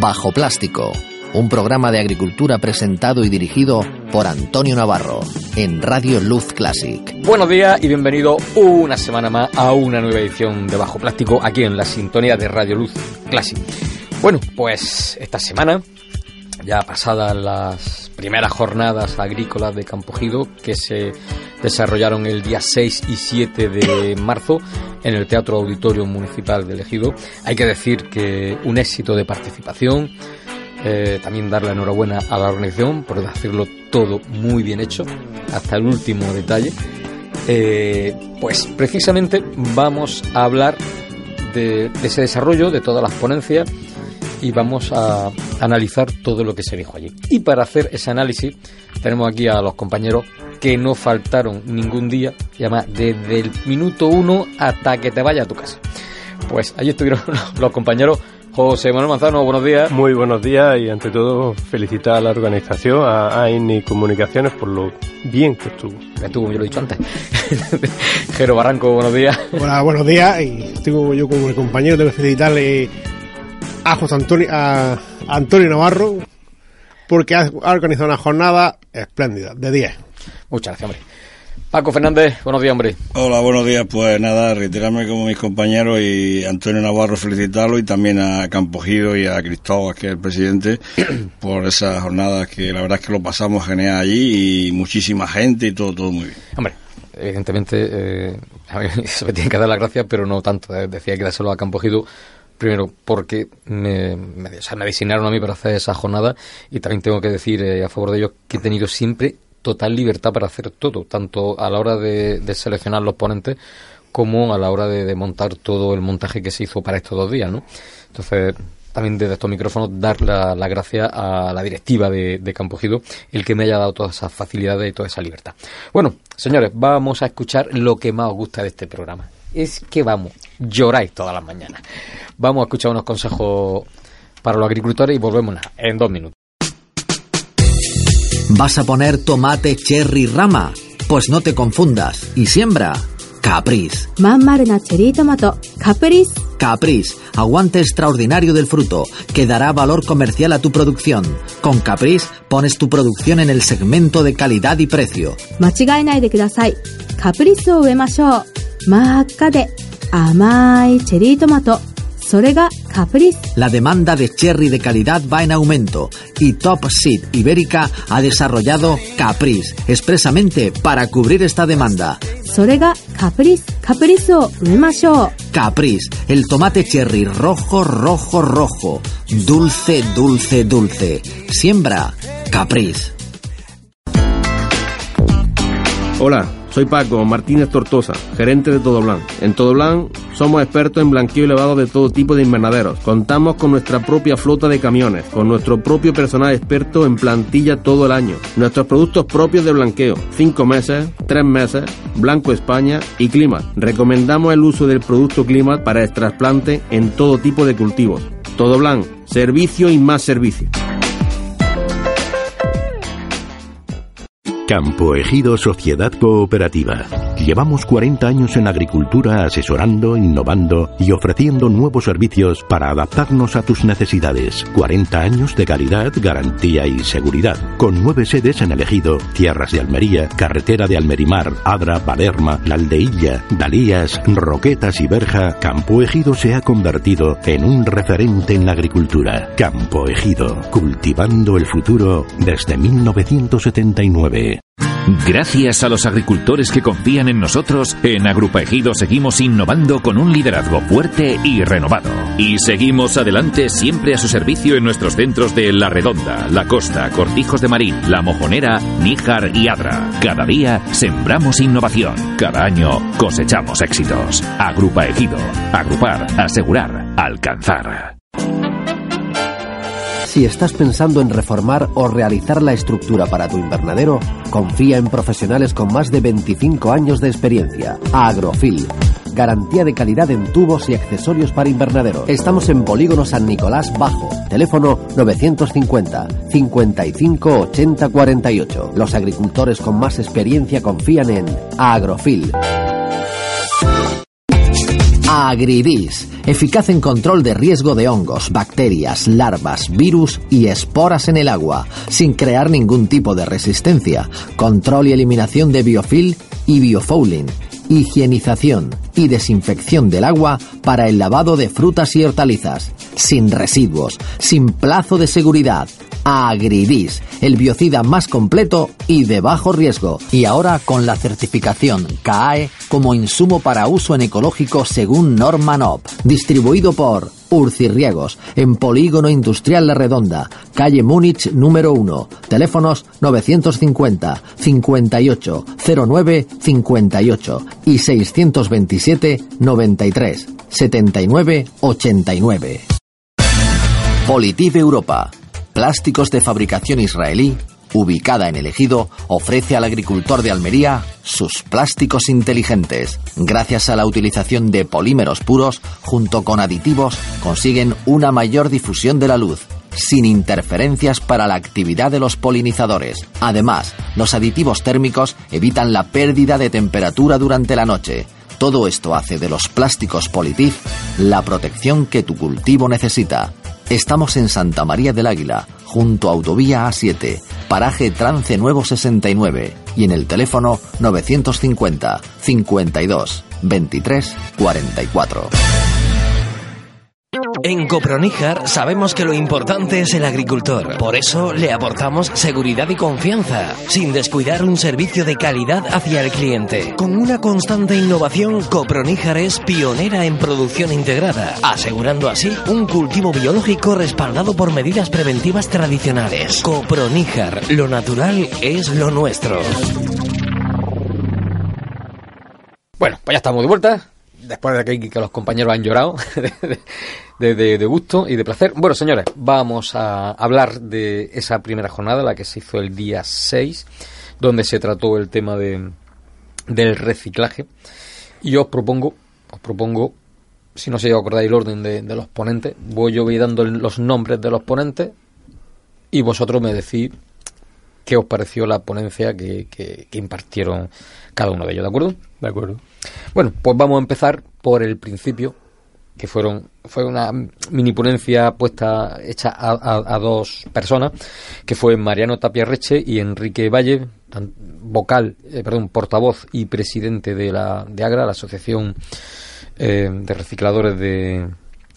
Bajo Plástico, un programa de agricultura presentado y dirigido por Antonio Navarro en Radio Luz Classic. Buenos días y bienvenido una semana más a una nueva edición de Bajo Plástico aquí en la sintonía de Radio Luz Classic. Bueno, pues esta semana, ya pasadas las primeras jornadas agrícolas de Campogido que se desarrollaron el día 6 y 7 de marzo en el Teatro Auditorio Municipal de Ejido, hay que decir que un éxito de participación, eh, también dar la enhorabuena a la organización por hacerlo todo muy bien hecho, hasta el último detalle. Eh, pues precisamente vamos a hablar de, ese desarrollo, de todas las ponencias y vamos a analizar todo lo que se dijo allí. Y para hacer ese análisis tenemos aquí a los compañeros que no faltaron ningún día, llama desde el minuto uno hasta que te vaya a tu casa. Pues allí estuvieron los compañeros José Manuel Manzano, buenos días. Muy buenos días y ante todo felicitar a la organización, a AINI Comunicaciones por lo bien que estuvo. Estuvo, yo lo he dicho antes. Jero Barranco, buenos días. Hola, buenos días y estuvo yo como el compañero, tengo que felicitarle a José Antonio, a Antonio Navarro porque ha organizado una jornada espléndida, de 10. Muchas gracias, hombre. Paco Fernández, buenos días, hombre. Hola, buenos días. Pues nada, reiterarme como mis compañeros y Antonio Navarro felicitarlo y también a Campogido y a Cristóbal, que es el presidente, por esas jornadas que la verdad es que lo pasamos genial allí y muchísima gente y todo, todo muy bien. Hombre, evidentemente eh, a mí se me tiene que dar las gracias, pero no tanto. Eh, decía que dárselo a Campogido primero porque me, me, o sea, me designaron a mí para hacer esa jornada y también tengo que decir eh, a favor de ellos que he tenido siempre total libertad para hacer todo, tanto a la hora de, seleccionar los ponentes como a la hora de, montar todo el montaje que se hizo para estos dos días, ¿no? Entonces, también desde estos micrófonos dar la, la gracia a la directiva de, de Campogido, el que me haya dado todas esas facilidades y toda esa libertad. Bueno, señores, vamos a escuchar lo que más os gusta de este programa. Es que vamos, lloráis todas las mañanas. Vamos a escuchar unos consejos para los agricultores y volvemos en dos minutos. ¿Vas a poner tomate cherry rama? Pues no te confundas y siembra tomato. Caprice. Caprice, aguante extraordinario del fruto, que dará valor comercial a tu producción. Con Caprice pones tu producción en el segmento de calidad y precio. 間 la demanda de cherry de calidad va en aumento y Top Seed Ibérica ha desarrollado Caprice expresamente para cubrir esta demanda. Caprice, el tomate cherry rojo, rojo, rojo, dulce, dulce, dulce. Siembra Caprice. Hola soy Paco Martínez Tortosa, gerente de Todo Blanc. En Todo Blanc somos expertos en blanqueo y lavado de todo tipo de invernaderos. Contamos con nuestra propia flota de camiones, con nuestro propio personal experto en plantilla todo el año. Nuestros productos propios de blanqueo, 5 meses, 3 meses, Blanco España y Climat. Recomendamos el uso del producto Climat para el trasplante en todo tipo de cultivos. Todo Blanc, servicio y más servicio. Campo Ejido Sociedad Cooperativa. Llevamos 40 años en agricultura asesorando, innovando y ofreciendo nuevos servicios para adaptarnos a tus necesidades. 40 años de calidad, garantía y seguridad. Con nueve sedes en el Ejido, Tierras de Almería, Carretera de Almerimar, Adra, Palerma, La Aldeilla, Dalías, Roquetas y Berja, Campo Ejido se ha convertido en un referente en la agricultura. Campo Ejido, cultivando el futuro desde 1979. Gracias a los agricultores que confían en nosotros, en Agrupa Ejido seguimos innovando con un liderazgo fuerte y renovado. Y seguimos adelante siempre a su servicio en nuestros centros de La Redonda, La Costa, Cortijos de Marín, La Mojonera, Níjar y Adra. Cada día sembramos innovación. Cada año cosechamos éxitos. Agrupa Ejido. Agrupar, asegurar, alcanzar. Si estás pensando en reformar o realizar la estructura para tu invernadero, confía en profesionales con más de 25 años de experiencia. Agrofil. Garantía de calidad en tubos y accesorios para invernadero. Estamos en Polígono San Nicolás Bajo. Teléfono 950 55 80 48. Los agricultores con más experiencia confían en Agrofil. Agridis, eficaz en control de riesgo de hongos, bacterias, larvas, virus y esporas en el agua, sin crear ningún tipo de resistencia. Control y eliminación de biofil y biofouling. Higienización y desinfección del agua para el lavado de frutas y hortalizas. Sin residuos, sin plazo de seguridad. Agridis, el biocida más completo y de bajo riesgo. Y ahora con la certificación CAE como insumo para uso en ecológico según norma NOP. Distribuido por Urcirriegos, en Polígono Industrial La Redonda, calle Múnich número 1. Teléfonos 950 58 09 58 y 627 93 79 89. Politiv Europa Plásticos de fabricación israelí, ubicada en el ejido, ofrece al agricultor de Almería sus plásticos inteligentes. Gracias a la utilización de polímeros puros, junto con aditivos, consiguen una mayor difusión de la luz, sin interferencias para la actividad de los polinizadores. Además, los aditivos térmicos evitan la pérdida de temperatura durante la noche. Todo esto hace de los plásticos Politif la protección que tu cultivo necesita. Estamos en Santa María del Águila, junto a Autovía A7, paraje Trance Nuevo 69 y en el teléfono 950 52 23 44. En Coproníjar sabemos que lo importante es el agricultor. Por eso le aportamos seguridad y confianza, sin descuidar un servicio de calidad hacia el cliente. Con una constante innovación, Coproníjar es pionera en producción integrada, asegurando así un cultivo biológico respaldado por medidas preventivas tradicionales. Coproníjar, lo natural es lo nuestro. Bueno, pues ya estamos de vuelta. Después de que, que los compañeros han llorado de, gusto y de placer. Bueno, señores, vamos a hablar de esa primera jornada, la que se hizo el día 6, donde se trató el tema de, del reciclaje. Y os propongo, os propongo, si no se acordáis el orden de, de los ponentes, voy yo voy dando los nombres de los ponentes y vosotros me decís qué os pareció la ponencia que, que- que impartieron cada uno de ellos, ¿de acuerdo? De acuerdo. Bueno, pues vamos a empezar por el principio, que fueron fue una mini ponencia puesta hecha a, a- a dos personas, que fue Mariano Tapia Reche y Enrique Valle, vocal, eh, perdón, portavoz y presidente de la de Agra, la asociación eh, de recicladores de,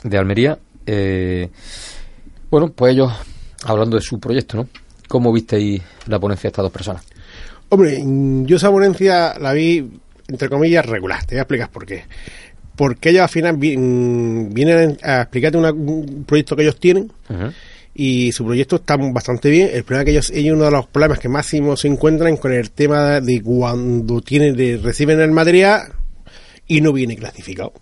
de Almería. Eh, bueno, pues ellos hablando de su proyecto, ¿no? ¿Cómo visteis la ponencia de estas dos personas? Hombre, yo esa ponencia la vi, entre comillas, regular. Te voy a explicar por qué. Porque ellos al final mm, vienen a explicarte una- un proyecto que ellos tienen y su proyecto está bastante bien. El problema es que ellos, ellos uno de los problemas que máximo se encuentran con el tema de cuando tienen de, reciben el material y no viene clasificado.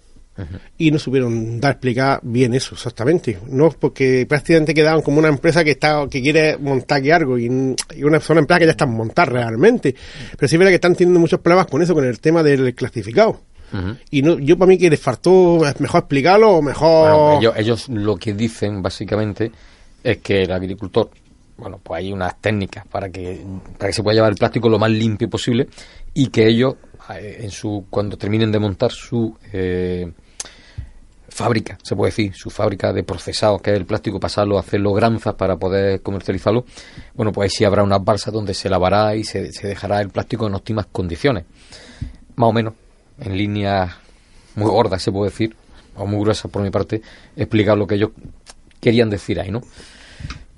Y no supieron dar explicar bien eso exactamente. No porque prácticamente quedaban como una empresa que está que quiere montar aquí algo y, y una son empresas que ya están montadas realmente. Pero sí es verdad que están teniendo muchos problemas con eso, con el tema del clasificado. Y no, yo para mí que les faltó mejor explicarlo o mejor Bueno, ellos, ellos lo que dicen básicamente es que el agricultor, bueno, pues hay unas técnicas para que, para que se pueda llevar el plástico lo más limpio posible y que ellos, en su, cuando terminen de montar su eh, fábrica, se puede decir, su fábrica de procesados, que es el plástico, pasarlo, hacerlo granzas para poder comercializarlo, bueno, pues ahí sí habrá unas balsas donde se lavará y se, se dejará el plástico en óptimas condiciones. Más o menos, en líneas muy gordas, se puede decir, o muy gruesas por mi parte, explicar lo que ellos querían decir ahí, ¿no?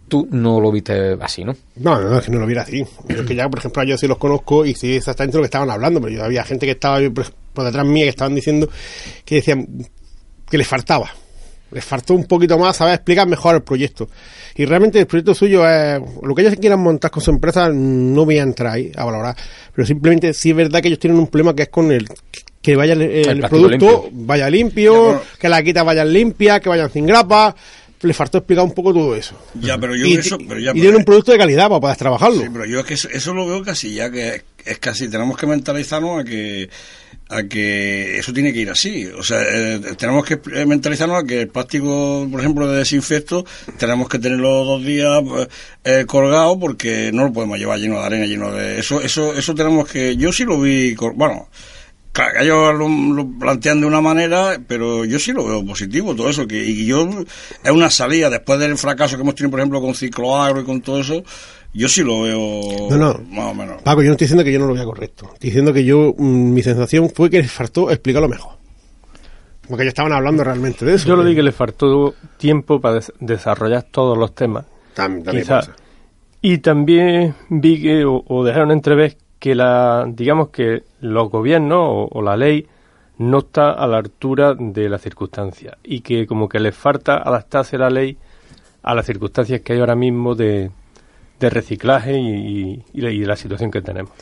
Tú no lo viste así, ¿no? No, no, es que no lo viera así. Yo es que ya, por ejemplo, yo sí los conozco y sé exactamente lo que estaban hablando, pero yo había gente que estaba por, por detrás mía que estaban diciendo que decían que les faltaba. Les faltó un poquito más saber explicar mejor el proyecto. Y realmente el proyecto suyo es, lo que ellos quieran montar con su empresa, no voy a entrar ahí a valorar. Pero simplemente sí es verdad que ellos tienen un problema que es con el que vaya el, producto limpio. vaya limpio, Ya, bueno. que las quitas vayan limpias, que vayan sin grapa. Le faltó explicar un poco todo eso. Ya, pero yo y, eso, pero ya, y tienen un producto de calidad para poder trabajarlo. Sí, pero yo es que eso, eso lo veo casi ya que es casi tenemos que mentalizarnos a que a que eso tiene que ir así. O sea, eh, tenemos que eh, mentalizarnos a que el plástico, por ejemplo, de desinfecto, tenemos que tenerlo dos días eh, colgado porque no lo podemos llevar lleno de arena, lleno de... Eso, eso, eso tenemos que... Yo sí lo vi... Bueno, Claro, que ellos lo, lo plantean de una manera, pero yo sí lo veo positivo, todo eso. que Y yo, es una salida, después del fracaso que hemos tenido, por ejemplo, con Cicloagro y con todo eso, yo sí lo veo No, no. más o menos. Paco, yo no estoy diciendo que yo no lo vea correcto. Estoy diciendo que yo, mm, mi sensación fue que les faltó explicarlo mejor. Porque ellos estaban hablando realmente de eso. Yo lo vi que le faltó tiempo para des- desarrollar todos los temas. Tam- también Quizá. ser. Y también vi que, o, o dejaron entrever que la, digamos que los gobiernos o, o la ley no está a la altura de las circunstancias y que como que les falta adaptarse la ley a las circunstancias que hay ahora mismo de, de reciclaje y, y- y la, y la situación que tenemos.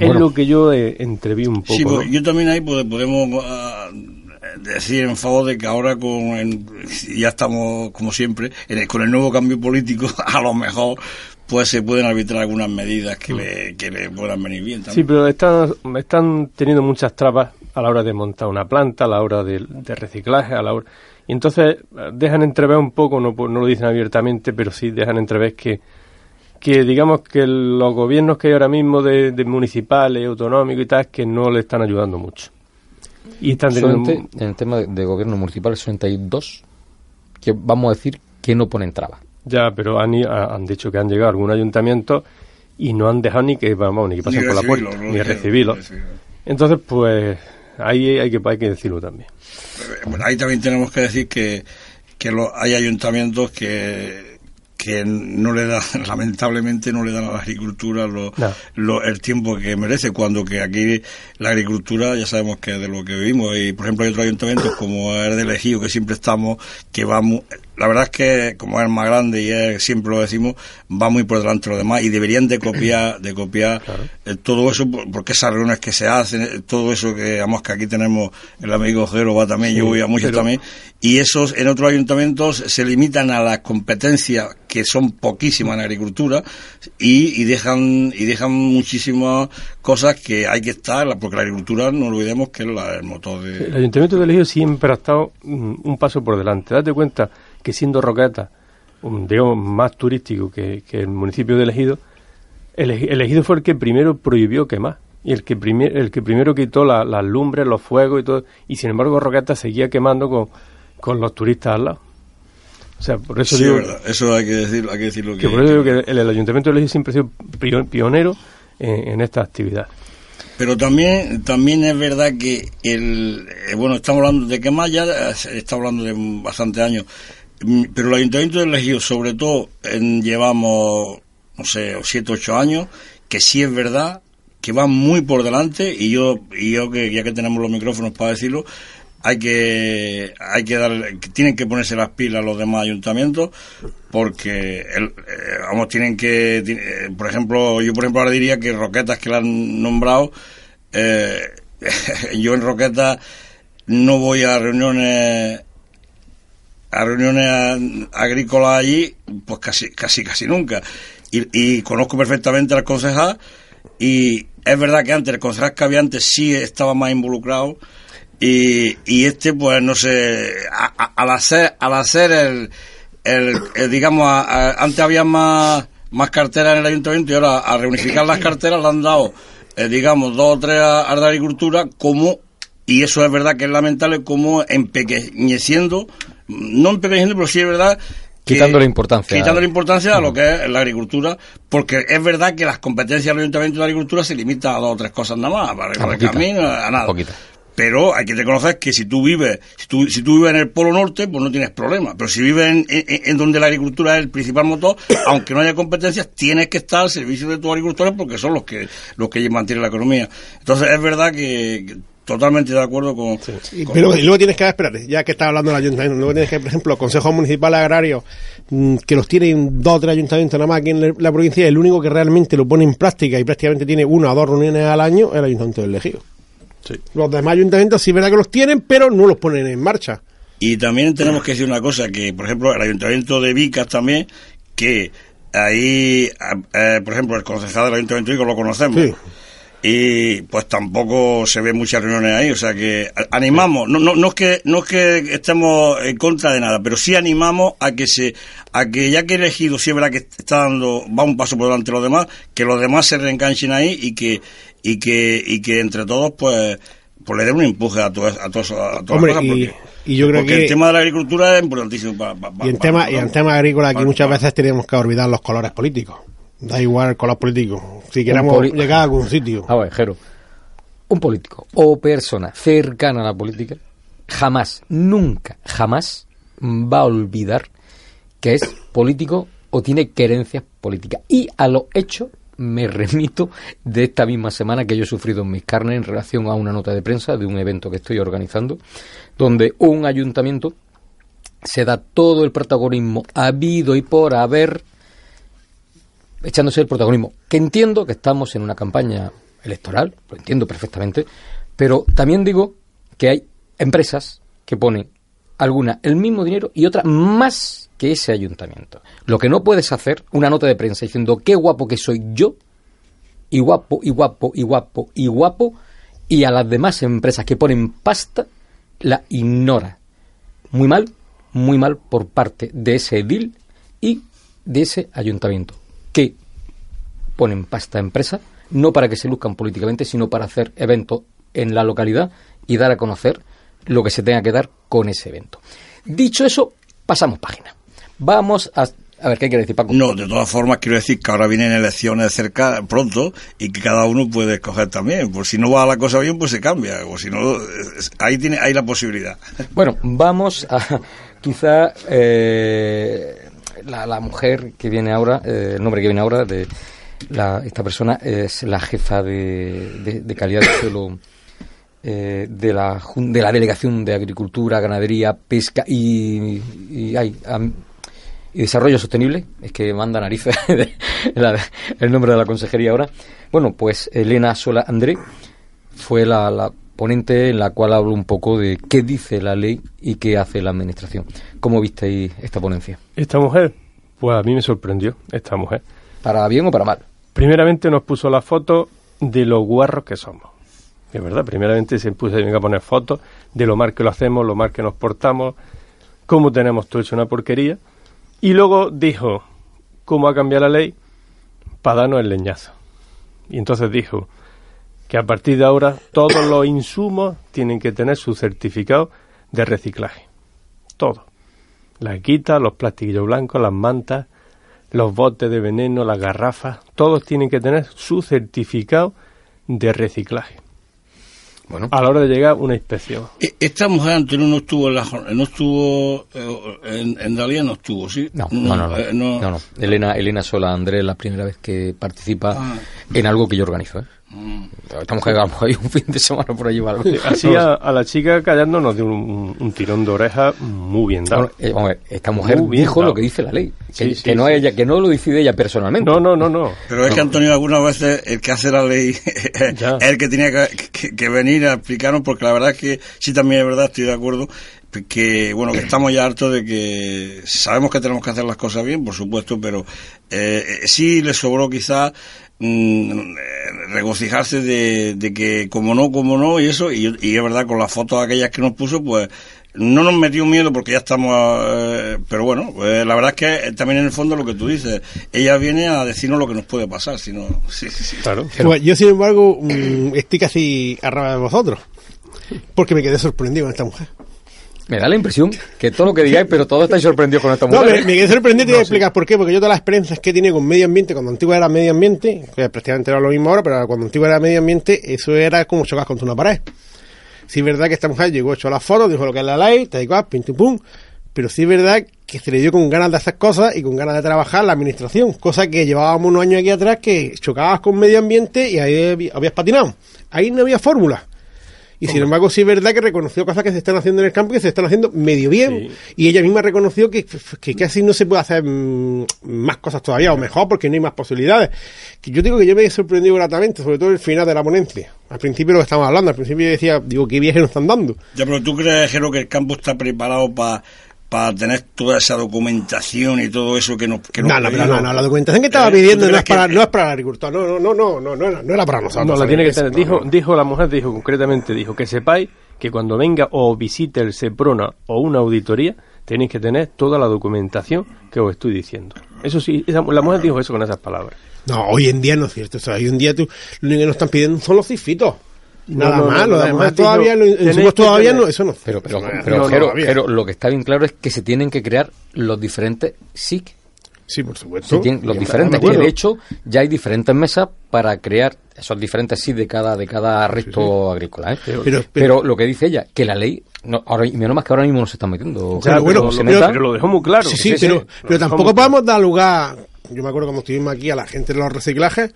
es lo que yo eh, entreví un poco. Sí, ¿no? pues, yo también ahí pues, podemos ah, decir en favor de que ahora con en- ya estamos como siempre en el- con el nuevo cambio político a lo mejor pues se pueden arbitrar algunas medidas que le, que le puedan venir bien también. Sí, pero están, están teniendo muchas trabas a la hora de montar una planta, a la hora de, de reciclaje, a la hora... Y entonces eh, dejan entrever un poco, no, no lo dicen abiertamente, pero sí dejan entrever que, que digamos que los gobiernos que hay ahora mismo de, de municipales, autonómicos y tal, que no le están ayudando mucho. Y están teniendo... Solamente en el tema de, de gobierno municipal solamente hay dos que vamos a decir que no ponen trabas. Ya, pero han, han dicho que han llegado a algún ayuntamiento y no han dejado ni que, vamos, ni que pasen Ni por la puerta, no ni recibirlo. Entonces, pues, ahí hay que, hay que decirlo también. Bueno, ahí también tenemos que decir que, que lo- hay ayuntamientos que que no le dan, lamentablemente no le dan a la agricultura lo, No. lo- el tiempo que merece, cuando que aquí la agricultura ya sabemos que es de lo que vivimos y por ejemplo hay otros ayuntamientos como el de Ejido que siempre estamos, que va mu- la verdad es que como es el más grande y es, siempre lo decimos, va muy por delante de los demás y deberían de copiar, de copiar eh, todo eso, por- porque esas reuniones que se hacen, eh, todo eso que, digamos que aquí tenemos el amigo Jero va también, yo voy a muchos pero- también, y esos en otros ayuntamientos se limitan a las competencias que son poquísimas en agricultura y, y dejan y dejan muchísimas cosas que hay que estar, porque la agricultura no olvidemos que es la- el motor El de... Ayuntamiento de Ejido siempre ha estado mm, un paso por delante. Date cuenta que siendo Roqueta, un, digamos, más turístico que, que el municipio de Ejido, el, Eji- el Ejido fue el que primero prohibió quemar y el que, primer- el que primero quitó la- las lumbres, los fuegos y todo. Y sin embargo, Roqueta seguía quemando con, con los turistas al lado. O sea, por eso Sí, digo es verdad, eso hay que decirlo, hay que decirlo que, por eso digo que el, el Ayuntamiento de Ejido siempre ha sido pio- pionero en, en esta actividad. Pero también también es verdad que el eh, bueno estamos hablando de que más ya eh, está hablando de bastantes años, pero el Ayuntamiento de sobre todo en, llevamos no sé siete ocho años que sí es verdad que va muy por delante y yo y yo que ya que tenemos los micrófonos para decirlo hay que hay que dar tienen que ponerse las pilas los demás ayuntamientos porque el, eh, vamos tienen que eh, por ejemplo yo por ejemplo ahora diría que Roquetas que la han nombrado eh, yo en Roquetas no voy a reuniones a reuniones agrícolas allí pues casi casi casi nunca. Y, y conozco perfectamente al concejal y es verdad que antes el concejal que había antes sí estaba más involucrado y, y este pues no sé a- al hacer al hacer el, el, digamos a- antes había más más carteras en el ayuntamiento y ahora a reunificar las carteras le han dado eh, digamos dos o tres a, a la agricultura como y eso es verdad que es lamentable como empequeñeciendo no empequeñeciendo pero sí es verdad que- Quitándole importancia. Quitando importancia a lo que es la agricultura, porque es verdad que las competencias del Ayuntamiento de la Agricultura se limitan a dos o tres cosas nada más, para A el poquita. camino, a nada. Poquita. pero hay que reconocer que si tú vives, si tú, si tú vives en el Polo Norte, pues no tienes problema. Pero si vives en, en, en donde la agricultura es el principal motor, aunque no haya competencias, tienes que estar al servicio de tus agricultores porque son los que, los que mantienen la economía. Entonces es verdad que, que totalmente de acuerdo con... Y, pero, y luego tienes que, esperar, ya que estás hablando del ayuntamiento, luego tienes que, por ejemplo, consejos municipales agrarios, mm, que los tienen dos o tres ayuntamientos nada más aquí en la, la provincia, el único que realmente lo pone en práctica y prácticamente tiene una o dos reuniones al año es el ayuntamiento del Ejido. Sí. Los demás ayuntamientos sí es verdad que los tienen, pero no los ponen en marcha. Y también tenemos que decir una cosa, que por ejemplo el ayuntamiento de Vicas también, que ahí, eh, por ejemplo, el concejal del ayuntamiento de Vicas lo conocemos. Sí. Y pues tampoco se ven muchas reuniones ahí, o sea que animamos, no, no, no es que no es que estemos en contra de nada, pero sí animamos a que se a que ya que elegido sí es verdad que está dando va un paso por delante de los demás, que los demás se reenganchen ahí y que y que y que entre todos pues pues le den un empuje a todas a todos a todas Hombre, las cosas porque, y yo creo porque que el tema de la agricultura es importantísimo para, para- y en para- tema y en todos. tema agrícola aquí Para- muchas veces tenemos que olvidar los colores políticos. Da igual el color político. Si queremos llegar a algún sitio. A ver, Jero, un político o persona cercana a la política jamás, nunca, jamás va a olvidar que es político o tiene querencias políticas. Y a lo hecho me remito de esta misma semana que yo he sufrido en mis carnes en relación a una nota de prensa de un evento que estoy organizando, donde un ayuntamiento se da todo el protagonismo habido y por haber echándose el protagonismo. Que entiendo que estamos en una campaña electoral, lo entiendo perfectamente, pero también digo que hay empresas que ponen alguna el mismo dinero y otra más que ese ayuntamiento. Lo que no puedes hacer, una nota de prensa diciendo qué guapo que soy yo, y guapo, y guapo, y guapo, y guapo, y a las demás empresas que ponen pasta, la ignora. Muy mal, muy mal por parte de ese edil y de ese ayuntamiento, que ponen pasta a empresa, no para que se luzcan políticamente, sino para hacer eventos en la localidad y dar a conocer lo que se tenga que dar con ese evento. Dicho eso, pasamos página. Vamos a... A ver, ¿qué quiere decir, Paco? No, de todas formas quiero decir que ahora vienen elecciones cerca pronto y que cada uno puede escoger también. Por si no va la cosa bien, pues se cambia. O si no, ahí tiene, hay la posibilidad. Bueno, vamos a quizá eh, la, la mujer que viene ahora, eh, el nombre que viene ahora de la- esta persona es la jefa de, de- calidad de suelo eh, de, la, de la Delegación de Agricultura, Ganadería, Pesca y, y, y Desarrollo Sostenible, es que manda narices el nombre de la consejería ahora. Bueno, pues Elena Sola André fue la, la ponente en la cual hablo un poco de qué dice la ley y qué hace la administración. ¿Cómo visteis esta ponencia? Esta mujer, pues a mí me sorprendió, esta mujer. ¿Para bien o para mal? Primeramente nos puso la foto de los guarros que somos. Es verdad, primeramente se puso a poner fotos de lo mal que lo hacemos, lo mal que nos portamos, cómo tenemos todo hecho una porquería. Y luego dijo cómo ha cambiado la ley para darnos el leñazo. Y entonces dijo que a partir de ahora todos los insumos tienen que tener su certificado de reciclaje. Todo. Las quitas, los plastiquillos blancos, las mantas, los botes de veneno, las garrafas, todos tienen que tener su certificado de reciclaje. Bueno, A la hora de llegar una inspección. E- Esta mujer, Antonio, no estuvo en la no estuvo eh, en, en Dalía, no estuvo, ¿sí? no, no, no. no, eh, no, no. Elena, Elena Sola André es la primera vez que participa Ah. en algo que yo organizo. ¿eh? Mm. Esta mujer a lo mejor hay un fin de semana por allí o algo. Así a, a la chica callando nos dio un, un tirón de oreja muy bien dado. Bueno, eh, vamos a ver, esta mujer Muy dijo dado. lo que dice la ley, que, Sí, que sí, no sí. ella, que no lo decide ella personalmente. No, no, no, no. Pero es que Antonio algunas veces el que hace la ley es el que tenía que, que- que venir a explicarnos porque la verdad es que sí también es verdad, estoy de acuerdo que bueno que estamos ya hartos de que sabemos que tenemos que hacer las cosas bien, por supuesto, pero eh, eh, sí le sobró quizás mm, regocijarse de, de que como no, como no y eso y, y es verdad con las fotos aquellas que nos puso pues no nos metió miedo porque ya estamos, eh, pero bueno, eh, la verdad es que eh, también en el fondo lo que tú dices, ella viene a decirnos lo que nos puede pasar, si no, sí, sí, sí. Claro. Pues yo, sin embargo, mm, estoy casi arriba de vosotros. Porque me quedé sorprendido con esta mujer. Me da la impresión que todo lo que digáis, pero todos estáis sorprendidos con esta No, mujer. me, ¿eh? me quedé sorprendido y te voy a explicar por qué. Porque yo todas las experiencias que tenido con medio ambiente, cuando antiguo era medio ambiente, que prácticamente era lo mismo ahora, pero cuando antiguo era medio ambiente, eso era como chocar contra una pared. Sí es verdad que esta mujer llegó, echó las fotos, dijo lo que es la ley, te digo, pim, pum. Pero sí es verdad que se le dio con ganas de hacer cosas y con ganas de trabajar la administración, cosa que llevábamos unos años aquí atrás que chocabas con medio ambiente y ahí habías patinado. Ahí no había fórmula. Y sin embargo, sí es verdad que reconoció cosas que se están haciendo en el campo y que se están haciendo medio bien. Y ella misma reconoció que, que casi no se puede hacer mm, más cosas todavía o mejor porque no hay más posibilidades. Que yo digo que yo me he sorprendido gratamente, sobre todo el final de la ponencia. Al principio lo que estábamos hablando, al principio yo decía, digo, qué viaje nos están dando. Ya, pero tú crees, Jero, que el campo está preparado para para tener toda esa documentación y todo eso que nos que no, no, no, no, la documentación que estaba pidiendo no es, para, no es para el agricultor, no, no, no, no, no, no, era, no era para nosotros. No, la tiene que tener. Dijo, dijo la mujer, dijo concretamente, dijo que sepáis que cuando venga o visite el SEPRONA o una auditoría, tenéis que tener toda la documentación que os estoy diciendo. Eso sí, esa, la mujer dijo eso con esas palabras. No, hoy en día no es cierto. O sea, hoy en día tú, lo único que nos están pidiendo son los cifitos. Nada no, más, no, lo no, demás no, todavía, lo, tenéis todavía que no, eso no. Pero, pero, No, pero, no. Jero, lo que está bien claro es que se tienen que crear los diferentes SIC. Sí, por supuesto. Se tienen- los diferentes, de que de hecho ya hay diferentes mesas para crear esos diferentes SIC de cada, de cada resto agrícola. ¿eh? Pero- Pero, pero- lo que dice ella, que la ley, no, ahora, y menos más que ahora mismo nos están metiendo. Ya, bueno, se pero- pero lo dejó muy claro. Sí, sí, Sí, sí. pero, pero tampoco podemos dar lugar. Yo me acuerdo cuando estuvimos aquí a la gente de los reciclajes.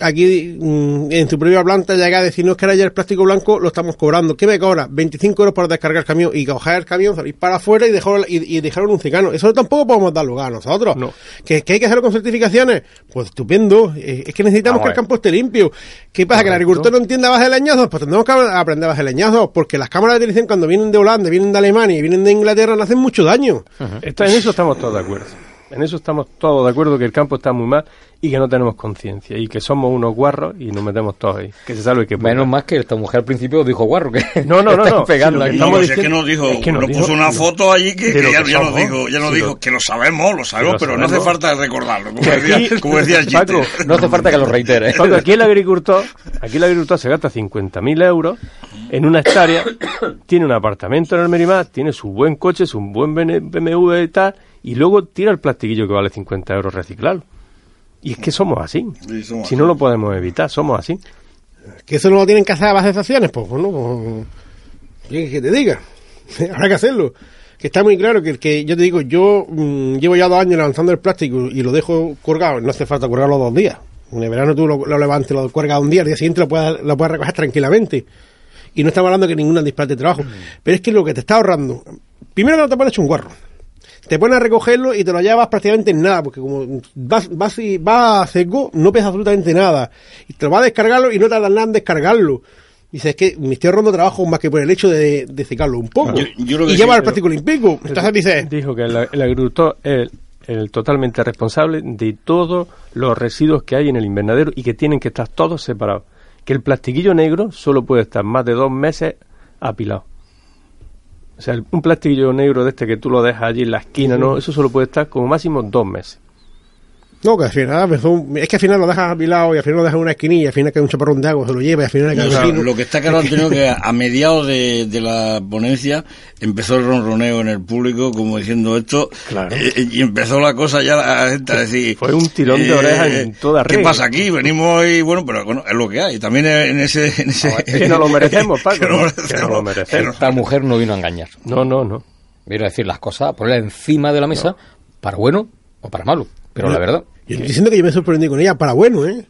Aquí mm, en tu propia planta llega a decirnos que ahora ya el plástico blanco lo estamos cobrando. ¿Qué me cobra? 25 euros por descargar el camión y coger el camión, salir para afuera y dejarlo, y, y dejarlo en un cicano. Eso tampoco podemos dar lugar a nosotros. ¿Que, que hay que hacerlo con certificaciones? Pues estupendo. Eh, es que necesitamos Vamos que el campo esté limpio. ¿Qué pasa? ¿Que el agricultor no entienda bajar leñazos? Pues tendremos que aprender a bajar leñazos. Porque las cámaras de dirección cuando vienen de Holanda, vienen de Alemania y vienen de Inglaterra, nos hacen mucho daño. Está- en eso estamos todos de acuerdo. En eso estamos todos de acuerdo que el campo está muy mal y que no tenemos conciencia y que somos unos guarros y nos metemos todos ahí. Que se salve que pueda. Menos más que esta mujer al principio dijo guarro, que No, no, no, no. pegando estamos No, es que nos dijo, es que nos nos dijo- puso una foto allí que, ya, que ya nos dijo, ya nos Sí, dijo lo- que lo sabemos, lo sabemos, lo pero no hace falta recordarlo, como decía, aquí- como decía el. Paco, No hace falta que lo reitere. Paco, aquí el agricultor, aquí el agricultor se gasta 50.000 euros en una hectárea, tiene un apartamento en el Merimar, tiene su buen coche, su buen BMW y tal, y luego tira el plastiquillo que vale 50 euros reciclarlo. Y es que somos así. Somos Si no lo podemos evitar, somos así. que eso no lo tienen que hacer a base de acciones, pues bueno, pues, ¿qué que te diga? Habrá que hacerlo. Que está muy claro que, el que yo te digo, yo mm, llevo ya dos años lanzando el plástico y lo dejo colgado, no hace falta colgarlo dos días. En el verano tú lo, lo levantes, lo cuelgas un día, al día siguiente lo puedes, lo puedes recoger tranquilamente. Y no estamos hablando que ninguna disparate de trabajo. Pero es que lo que te está ahorrando, primero que no te pones hecho un guarro. Te pones a recogerlo y te lo llevas prácticamente en nada, porque como vas, vas, y- vas a seco, no pesa absolutamente nada. Y te lo vas a descargarlo y no tardas nada en descargarlo. Dices, es que me estoy ahorrando trabajo más que por el hecho de, de secarlo un poco. Yo- yo y lleva el pero- plástico limpico. Entonces dices, Dijo que el, el agricultor es el totalmente responsable de todos los residuos que hay en el invernadero y que tienen que estar todos separados. Que el plastiquillo negro solo puede estar más de dos meses apilado. O sea, un plastiquillo negro de este que tú lo dejas allí en la esquina, ¿no? Eso solo puede estar como máximo dos meses. No, que al final, es que al final lo dejas apilado y al final lo dejas en una esquinilla y al final cae un chaparrón de agua, se lo lleva y al final cae O sea, lo que está claro, Antonio, que a mediados de, de la ponencia empezó el ronroneo en el público, como diciendo esto, eh, y empezó la cosa ya la gente a decir... eh, Fue un tirón de orejas en toda ¿Qué regla. pasa aquí? Venimos y bueno, pero bueno, es lo que hay. También en ese... En ese Que no lo merecemos, Paco. Que no lo Que merecemos. no lo merecemos. Esta mujer no vino a engañar. No, no, no. Vino a decir las cosas, a ponerlas encima de la mesa, para bueno o para malo. Pero la verdad, Yo estoy diciendo que yo me sorprendí con ella para bueno, ¿eh?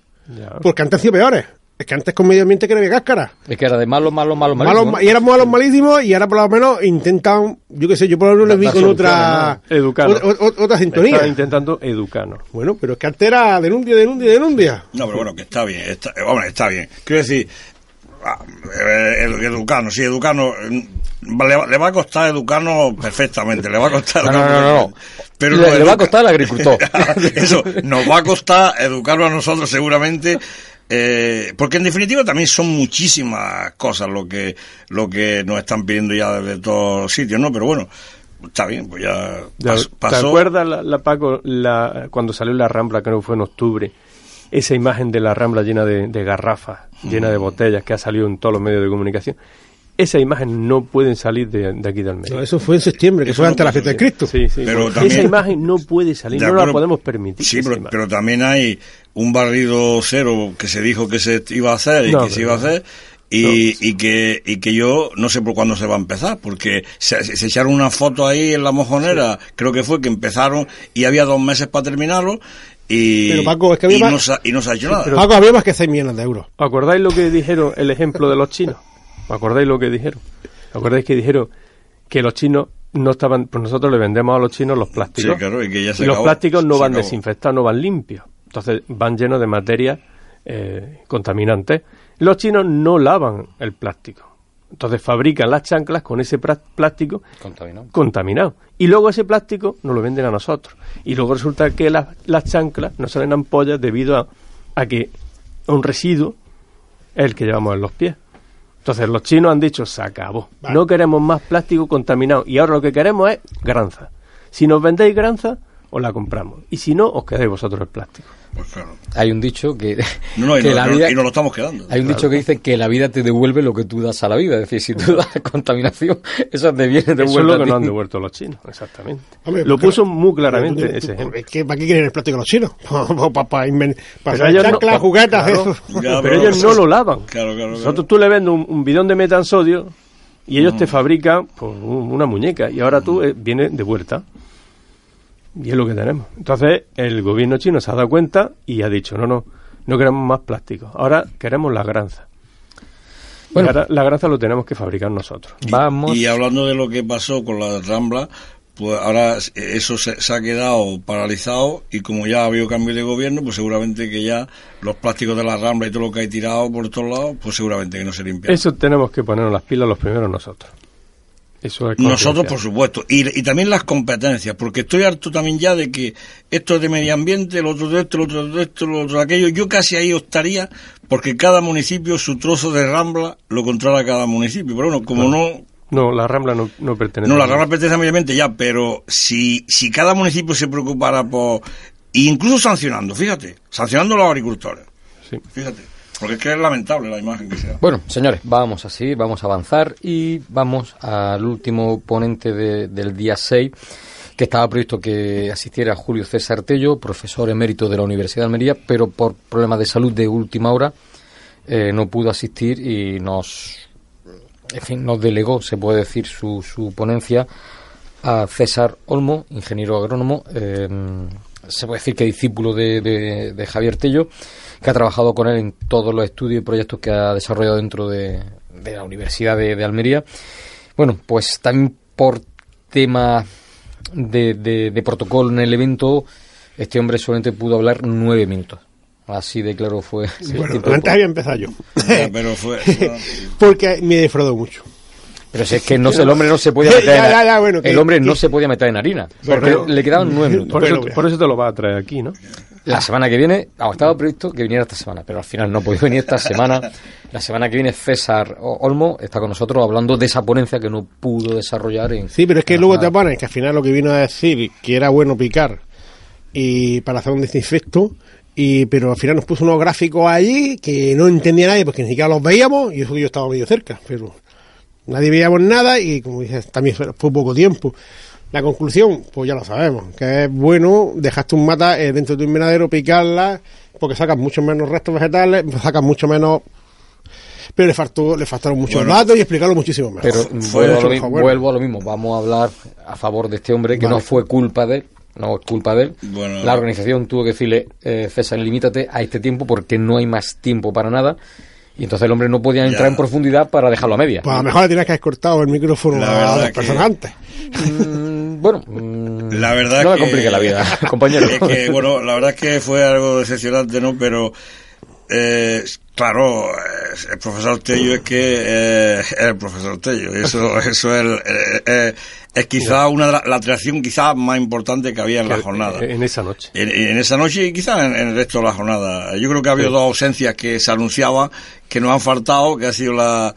Porque antes han sido peores. Es que antes con medio ambiente que no había cáscara. es que era de malo, malo, malo, Malos, malo. y éramos malos malísimos y ahora por lo menos intentan, yo qué sé, yo por lo menos les vi con otra, Educarnos. o- o- otra sintonía. Estaba intentando educarnos. Bueno, pero es que antes era denuncia, denuncia, denuncia. No, pero bueno, que está bien, está, hombre, está bien. Quiero decir, ah, eh, edu- educarnos, sí, educarnos, eh, le, va- le va a costar educarnos perfectamente, le va a costar No, no, educarnos no, no. Pero Le- le va a costar al agricultor. Eso, nos va a costar educarlo a nosotros seguramente, eh, porque en definitiva también son muchísimas cosas lo que, lo que nos están pidiendo ya desde todos sitios, ¿no? Pero bueno, está bien, pues ya Ya, pas- ¿Te pasó. acuerdas, la, la, Paco, la, cuando salió la Rambla, creo que fue en octubre, esa imagen de la Rambla llena de, de garrafas, llena de botellas, que ha salido en todos los medios de comunicación? Esa imagen no pueden salir de, de aquí del medio. No, eso fue en septiembre, que Eso fue no antes de la fiesta de. Cristo. Sí, sí. Pero Esa también- imagen no puede salir, no la podemos permitir. Sí, pero, pero también hay un barrido cero que se dijo que se iba a hacer y No, que se iba a hacer Y, y, que, y que yo no sé por cuándo se va a empezar, porque se, se echaron una foto ahí en la mojonera, creo que fue que empezaron y había dos meses para terminarlo y, Pero, Paco, es que había y más- no, y no se ha hecho nada. Paco, había más que 6 millones de euros. ¿Os acordáis lo que dijeron, el ejemplo de los chinos? ¿Os acordáis lo que dijeron? ¿Os acordáis que dijeron que los chinos no estaban, pues nosotros le vendemos a los chinos los plásticos. Sí, claro, y que ya se los acabó, plásticos no se van acabó. desinfectados, no van limpios. Entonces van llenos de materias eh, contaminantes. Los chinos no lavan el plástico. Entonces fabrican las chanclas con ese plástico Contaminado. contaminado. Y luego ese plástico nos lo venden a nosotros. Y luego resulta que las, las chanclas nos salen ampollas debido a, a que un residuo es el que llevamos en los pies. Entonces los chinos han dicho, se acabó. Vale. No queremos más plástico contaminado. Y ahora lo que queremos es granza. Si nos vendéis granza, os la compramos. Y si no, os quedáis vosotros el plástico. Pues claro. Hay un dicho que, No, no, y, que no- la no- vida... y nos lo estamos quedando. Hay un dicho que dice que la vida te devuelve lo que tú das a la vida. Es decir, si tú das contaminación, eso te viene de Eso es vuelta. lo que nos han devuelto los chinos, exactamente. Hombre, lo puso muy claramente ese ejemplo. es que, ¿Para qué quieren el plástico los chinos? Para Pero ellos no- chanclas, juguetas, claro. eso. Ya, pero ellos no lo lavan. Claro, claro, claro. Nosotros tú le vendes un, un bidón de metansodio y ellos te fabrican pues, un- una muñeca y ahora tú eh, viene de vuelta. Y es lo que tenemos. Entonces el gobierno chino se ha dado cuenta y ha dicho, no, no, no queremos más plástico. Ahora queremos la granza. Bueno. Y ahora la granza lo tenemos que fabricar nosotros. Vamos. Y hablando de lo que pasó con la Rambla, pues ahora eso se, se ha quedado paralizado y como ya ha habido cambio de gobierno, pues seguramente que ya los plásticos de la Rambla y todo lo que hay tirado por todos lados, pues seguramente que no se limpia. Eso tenemos que ponernos las pilas los primeros nosotros. Eso es Nosotros, por supuesto. Y, y también las competencias, porque estoy harto también ya de que esto es de medio ambiente, el otro de esto, el otro de esto, el otro de aquello. Yo casi ahí optaría porque cada municipio su trozo de Rambla lo controla cada municipio. Pero bueno, como no... No, la Rambla no, no pertenece. No, la Rambla pertenece a medio ambiente ya, pero si, si cada municipio se preocupara por... Incluso sancionando, fíjate, sancionando a los agricultores. Sí. Fíjate, porque es que es lamentable la imagen que se da. Bueno, señores, vamos así, vamos a avanzar y vamos al último ponente de- del día 6, que estaba previsto que asistiera Julio César Tello, profesor emérito de la Universidad de Almería, pero por problemas de salud de última hora eh, no pudo asistir y nos, en fin, nos delegó, se puede decir, su, su ponencia a César Olmo, ingeniero agrónomo, eh, se puede decir que discípulo de, de- de Javier Tello, que ha trabajado con él en todos los estudios y proyectos que ha desarrollado dentro de, de la Universidad de, de Almería. Bueno, pues también por tema de, de- de protocolo en el evento, este hombre solamente pudo hablar nueve minutos. Así de claro fue. Bueno, antes había empezado yo. Ya, pero fue... Porque me defraudó mucho. Pero si es que no, el hombre no se podía meter en, ya, ya, bueno, el hombre no se podía meter en harina porque pero- le quedaban nueve minutos. Por, eso, Bueno, por eso te lo va a traer aquí, ¿no? La semana que viene, ah, estaba previsto que viniera esta semana, pero al final no puede venir esta semana. La semana que viene César Olmo está con nosotros hablando de esa ponencia que no pudo desarrollar en. Sí, pero es que luego te ponen que al final lo que vino a decir que era bueno picar y para hacer un desinfecto, y pero al final nos puso unos gráficos allí que no entendía nadie porque ni siquiera los veíamos y eso que yo estaba medio cerca, pero nadie veíamos nada y como dices, también fue fue poco tiempo. La conclusión, pues ya lo sabemos, que es bueno dejaste un mata eh, dentro de tu invernadero, picarla, porque sacas mucho menos restos vegetales, sacas mucho menos... Pero le faltó, le faltaron muchos Bueno. datos y explicarlo muchísimo mejor. Pero Fue vuelvo a, lo, vuelvo a lo mismo. Vamos a hablar a favor de este hombre que Vale. no fue culpa de él. No es culpa de él. Bueno. la organización tuvo que decirle, eh, César, limítate a este tiempo porque no hay más tiempo para nada. Y entonces el hombre no podía entrar Ya. en profundidad para dejarlo a media. Pues a lo mejor le tenías que haber cortado el micrófono La a verdad las que- personas antes. Mm, bueno, mm, La verdad no me que- complique la vida, compañero. Es que, bueno, la verdad es que fue algo decepcionante, ¿no? Pero, eh, claro, eh, el profesor Tello es que eh, es el profesor Tello. Eso, eso es, el- eh, eh, es quizá una la, la atracción quizá más importante que había en la jornada. En esa noche. En, en esa noche y quizá en, en el resto de la jornada. Yo creo que ha habido dos ausencias que se anunciaban, que nos han faltado, que ha sido la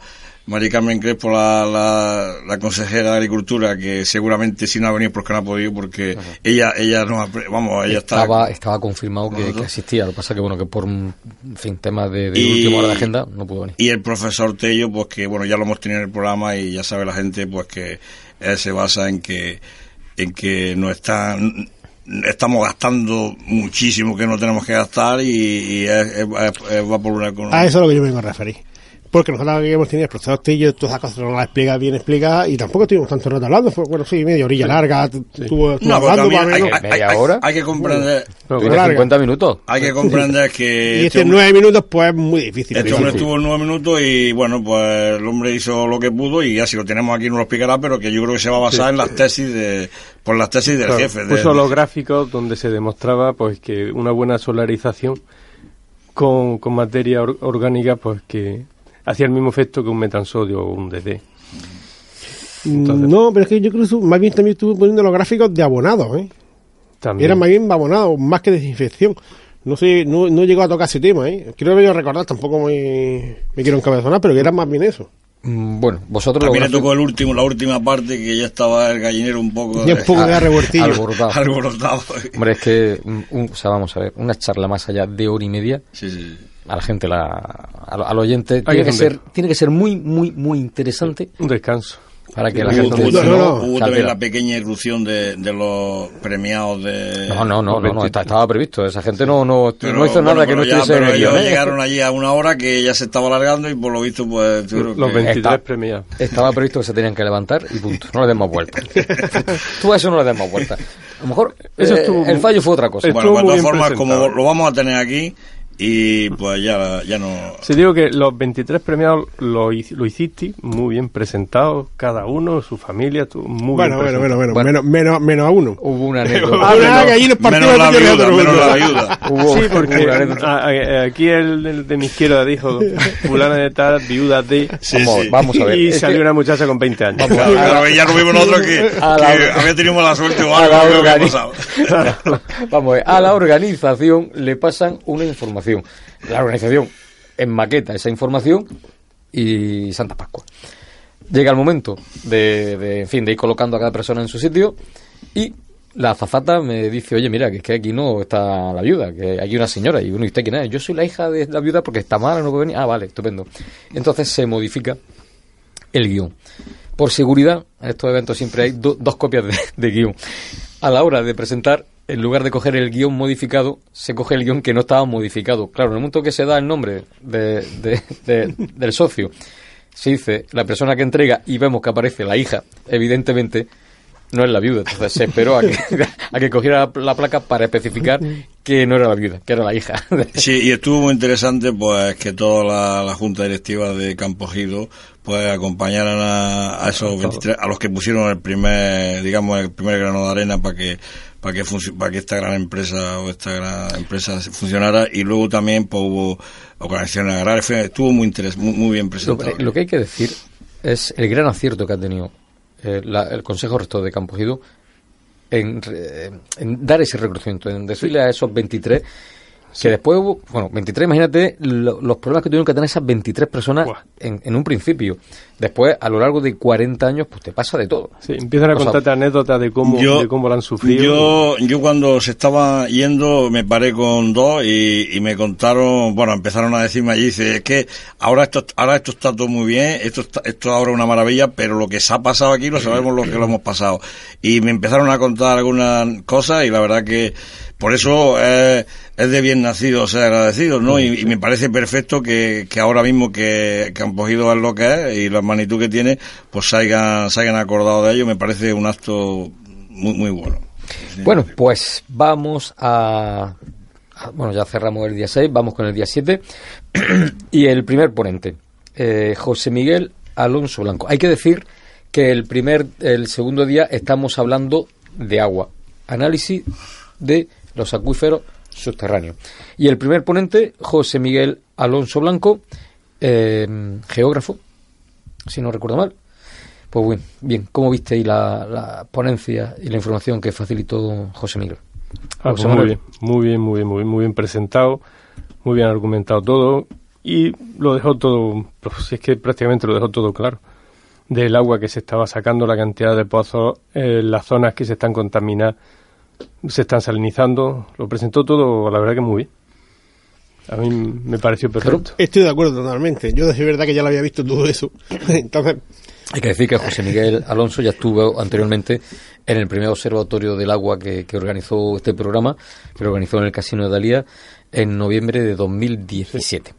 María Carmen Crespo, la, la, la consejera de Agricultura, que seguramente si no ha venido porque no ha podido, porque ella ella nos ha pre- vamos, ella está... estaba, estaba confirmado que, que asistía. Lo que pasa que, bueno, que por un en fin, temas de, de Y- última hora de agenda no pudo venir. Y el profesor Tello, pues que bueno, ya lo hemos tenido en el programa y ya sabe la gente, pues que él se basa en que en que no están estamos gastando muchísimo que no tenemos que gastar y, y es- es- es- va por una con A eso es a lo que yo vengo a referir. Porque nosotros habíamos tenido el proceso Tillo, todas esas cosas no las explica bien explicadas y tampoco estuvimos tanto rato hablando, fue, bueno, sí, media orilla larga, tu- tuvo, estuvo No, pero hablando más hay, menos. hay- media hay- hora. hay que comprender, No, larga. 50 minutos. hay que comprender que Y este este nueve minutos, pues es muy difícil. Este Sí, hombre sí. estuvo nueve minutos y bueno, pues el hombre hizo lo que pudo y ya si lo tenemos aquí no lo explicará, pero que yo creo que se va a basar en las tesis de, por las tesis del Claro, jefe. de- puso de- los gráficos donde se demostraba pues que una buena solarización con, con materia or- orgánica pues que hacía el mismo efecto que un metansodio o un DD. Entonces- No, pero es que yo creo que más bien también estuvo poniendo los gráficos de abonados, ¿eh? También. Eran más bien de abonados, más que desinfección. No sé, no, no llegó a tocar ese tema, ¿eh? Quiero yo recordar, tampoco me, me quiero encabezonar, pero que era más bien eso. Mm, Bueno, vosotros También lo le tocó el último, la última parte que ya estaba el gallinero un poco, Ya un poco de revueltillo. alborotado. alborotado. Hombre, es que, mm, un- o sea, vamos a ver, una charla más allá de hora y media, Sí, sí. A la gente, la, al, al oyente, Hay tiene que que, ser, entender. tiene que ser muy, muy, muy interesante Un descanso. para que la Hubo, gente... hubo- No, no, no. hubo se también la pequeña irrupción de, de los premiados de... No, no, no, no, no, 20. está- estaba previsto. Esa gente no, no, Pero, no hizo bueno, nada que pero no estuviese pero ellos ¿eh? llegaron allí a una hora que ya se estaba alargando y por lo visto pues Los que- 23 Está- premiados. Estaba previsto que se tenían que levantar y punto. No le demos vuelta. Tú a eso no le demos vuelta. A lo mejor Eso eh, estuvo el fallo fue otra cosa. Bueno, pues de todas formas, como lo vamos a tener aquí, y pues ya, ya no... Se digo que los 23 premiados lo, lo hiciste muy bien presentados, cada uno, su familia, tu- muy Bueno, bien bueno, bueno, bueno, Bueno. menos, menos, menos a uno. Hubo una anécdota. Verdad que ahí los partidos Menos la de viuda, otro menos la viuda. Hubo- Sí, hubo porque una anécdota. a- a- aquí el, el de mi izquierda dijo fulana de tal, viuda de... Sí, vamos, sí. vamos a ver. y Es salió que una muchacha con 20 años. Claro, claro, ya no vimos nosotros que, A la- que había tenido mala suerte o a algo la, que había organi- pasado. Vamos a ver, a la organización le pasan una información. La organización enmaqueta esa información y Santa Pascua. Llega el momento de, de, en fin, de ir colocando a cada persona en su sitio y la azafata me dice, oye, mira, que es que aquí no está la viuda, que hay una señora. Y uno, ¿y usted quién es? Yo soy la hija de la viuda porque está mala, no puede venir. Ah, vale, estupendo. Entonces se modifica el guion. Por seguridad, en estos eventos siempre hay do- dos copias de, guion. A la hora de presentar, en lugar de coger el guion modificado, se coge el guion que no estaba modificado. Claro, en el momento que se da el nombre de- de- de- del socio, se dice la persona que entrega y vemos que aparece la hija, evidentemente no es la viuda. Entonces se esperó a que, a que cogiera la, la placa para especificar que no era la viuda, que era la hija. Sí, y estuvo muy interesante pues que toda la, la junta directiva de Campo Gido pues acompañaran a, a esos 23, a los que pusieron el primer, digamos, el primer grano de arena para que para que para que esta gran empresa o esta gran empresa funcionara. Y luego también pues hubo organizaciones agrarias, estuvo muy interes, muy, muy bien presentado. lo que hay que decir es el gran acierto que ha tenido eh, la- el Consejo Rector de Campo Gido en, en dar ese reconocimiento, en decirle a esos 23 que después hubo, bueno, 23, imagínate lo- los problemas que tuvieron que tener esas 23 personas en, en un principio. Después, a lo largo de 40 años, pues te pasa de todo. Sí, empiezan a O sea, contarte anécdotas de cómo, de cómo la han sufrido. Yo, yo cuando se estaba yendo me paré con dos y, y me contaron, bueno, empezaron a decirme allí, dice, es que ahora esto, ahora esto está todo muy bien, esto está, esto ahora es una maravilla, pero lo que se ha pasado aquí lo sabemos lo que lo hemos pasado. Y me empezaron a contar algunas cosas y la verdad que por eso eh, es de bien nacido ser agradecido, ¿no? Y, y me parece perfecto que, que ahora mismo que, que han cogido es lo que es y la magnitud que tiene, pues se hayan, acordado de ello, me parece un acto muy, muy bueno. Bueno, pues vamos a, a- Bueno, ya cerramos el día 6, vamos con el día 7. y el primer ponente, eh, José Miguel Alonso Blanco. Hay que decir que el primer, el segundo día estamos hablando de agua. Análisis de los acuíferos subterráneos. Y el primer ponente, José Miguel Alonso Blanco, eh, geógrafo, si no recuerdo mal. Pues bien, bien, ¿cómo viste ahí la, la ponencia y la información que facilitó José Miguel? Ah, pues muy bien, muy bien, muy bien, muy bien, muy bien presentado, muy bien argumentado todo y lo dejó todo, pues es que prácticamente lo dejó todo claro. Del agua que se estaba sacando, la cantidad de pozos, eh, las zonas que se están contaminadas, se están salinizando, lo presentó todo, la verdad que muy bien. A mí me pareció perfecto. Estoy de acuerdo totalmente. Yo es verdad que ya lo había visto todo eso. Entonces, Hay que decir que José Miguel Alonso ya estuvo anteriormente en el primer observatorio del agua que, que organizó este programa, que lo organizó en el Casino de Dalía en noviembre de 2017.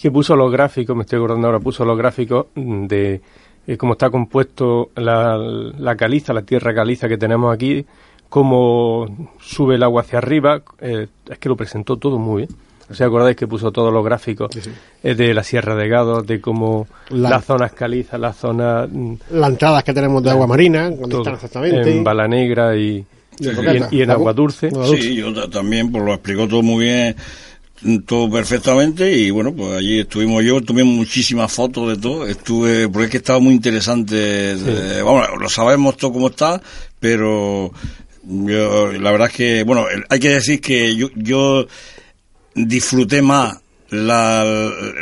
que puso los gráficos, me estoy acordando ahora, puso los gráficos de eh, cómo está compuesto la, la, caliza, la tierra caliza que tenemos aquí, cómo sube el agua hacia arriba, eh, es que lo presentó todo muy bien. ¿Os acordáis que puso todos los gráficos eh, de la Sierra de Gado, de cómo la, las zonas calizas, las zonas... Mm, las entradas que tenemos de agua marina, donde están exactamente. En Bala Negra y, y, en, Agua Dulce. Sí, yo también, pues lo explicó todo muy bien todo perfectamente y bueno pues allí estuvimos yo tomé muchísimas fotos de todo estuve porque es que estaba muy interesante vamos lo sabemos todo cómo está pero yo la verdad es que bueno hay que decir que yo yo disfruté más la,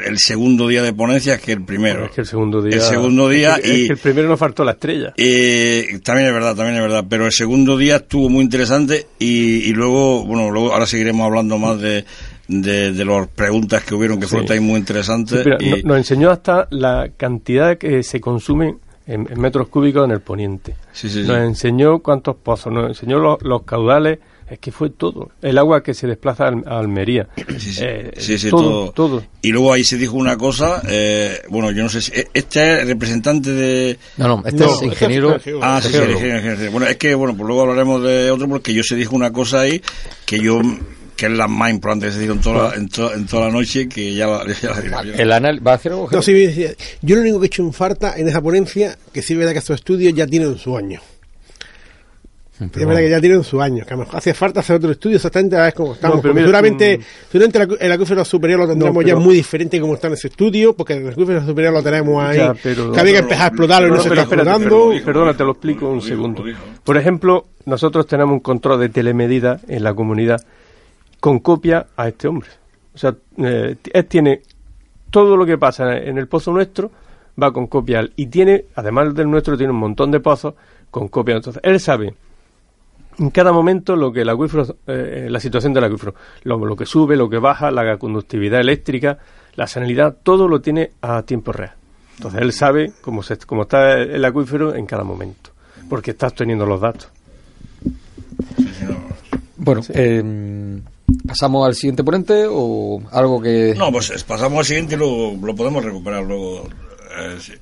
el segundo día de ponencia que el primero. es que el segundo día. El segundo día y. el primero nos faltó la estrella. Y, también es verdad, también es verdad. Pero el segundo día estuvo muy interesante y, y luego, bueno, luego ahora seguiremos hablando más de, de, de las preguntas que hubieron que fueron también muy interesantes. y... nos enseñó hasta la cantidad que se consume en, metros cúbicos en el poniente. nos enseñó cuántos pozos, nos enseñó los caudales es que fue todo. El agua que se desplaza a Almería. Sí, sí, eh, sí, todo, todo, Y luego ahí se dijo una cosa, eh, bueno, yo no sé si... Eh, este es representante de... No, no, este es ingeniero... ah, sí, sí, ingeniero. Bueno, es que, bueno, pues luego hablaremos de otro porque yo se dijo una cosa ahí que yo que es la más importante que se dijo en toda, la, en, en toda la noche, que ya la, ya la ¿El anal va a hacer algo? No, sí, yo lo único que he hecho en falta en esa ponencia, que sí es verdad que estos estudios ya tienen su año es verdad que ya tienen su año, que a lo mejor hace falta hacer otro estudio exactamente a ver cómo estamos. seguramente, seguramente el acuífero superior lo tendremos ya muy diferente como está en ese estudio, porque el acuífero superior lo tenemos ahí, que había que empezar a explotarlo y no, se está explotando. perdona, te lo explico un segundo. Por ejemplo, nosotros tenemos un control de telemedida en la comunidad con copia a este hombre. O sea, eh, él tiene todo lo que pasa en el pozo nuestro, va con copia y tiene, además del nuestro, tiene un montón de pozos con copia. Entonces, él sabe en cada momento lo que el acuífero, eh, la situación del acuífero, lo, que sube, lo que baja, la conductividad eléctrica, la sanidad, todo lo tiene a tiempo real. Entonces él sabe cómo, se, cómo está el acuífero en cada momento, porque está teniendo los datos. Bueno, eh, ¿pasamos al siguiente ponente o algo que...? No, pues pasamos al siguiente y lo, lo podemos recuperar luego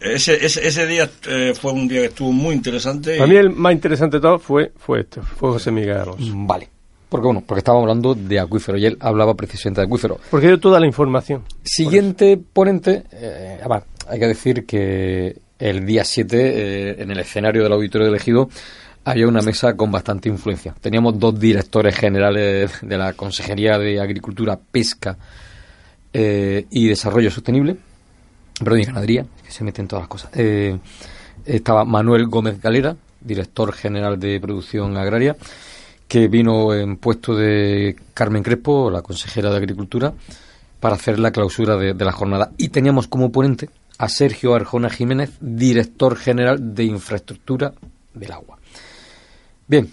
ese, ese, ese, día eh, fue un día que estuvo muy interesante. Para mí el más interesante de todo fue, fue este, fue José Miguel Alonso. Mm, vale. Porque bueno, porque estábamos hablando de acuífero y él hablaba precisamente de acuífero. Porque dio toda la información. Siguiente ponente, eh, hay que decir que el día 7, eh, en el escenario del auditorio elegido, había una mesa con bastante influencia. Teníamos dos directores generales de la Consejería de Agricultura, Pesca y Desarrollo Sostenible, perdón, y ganadería, que se meten todas las cosas. Eh, estaba Manuel Gómez Galera, director general de producción agraria, que vino en puesto de Carmen Crespo, la consejera de Agricultura, para hacer la clausura de, la jornada. Y teníamos como ponente a Sergio Arjona Jiménez, director general de Infraestructura del Agua. Bien,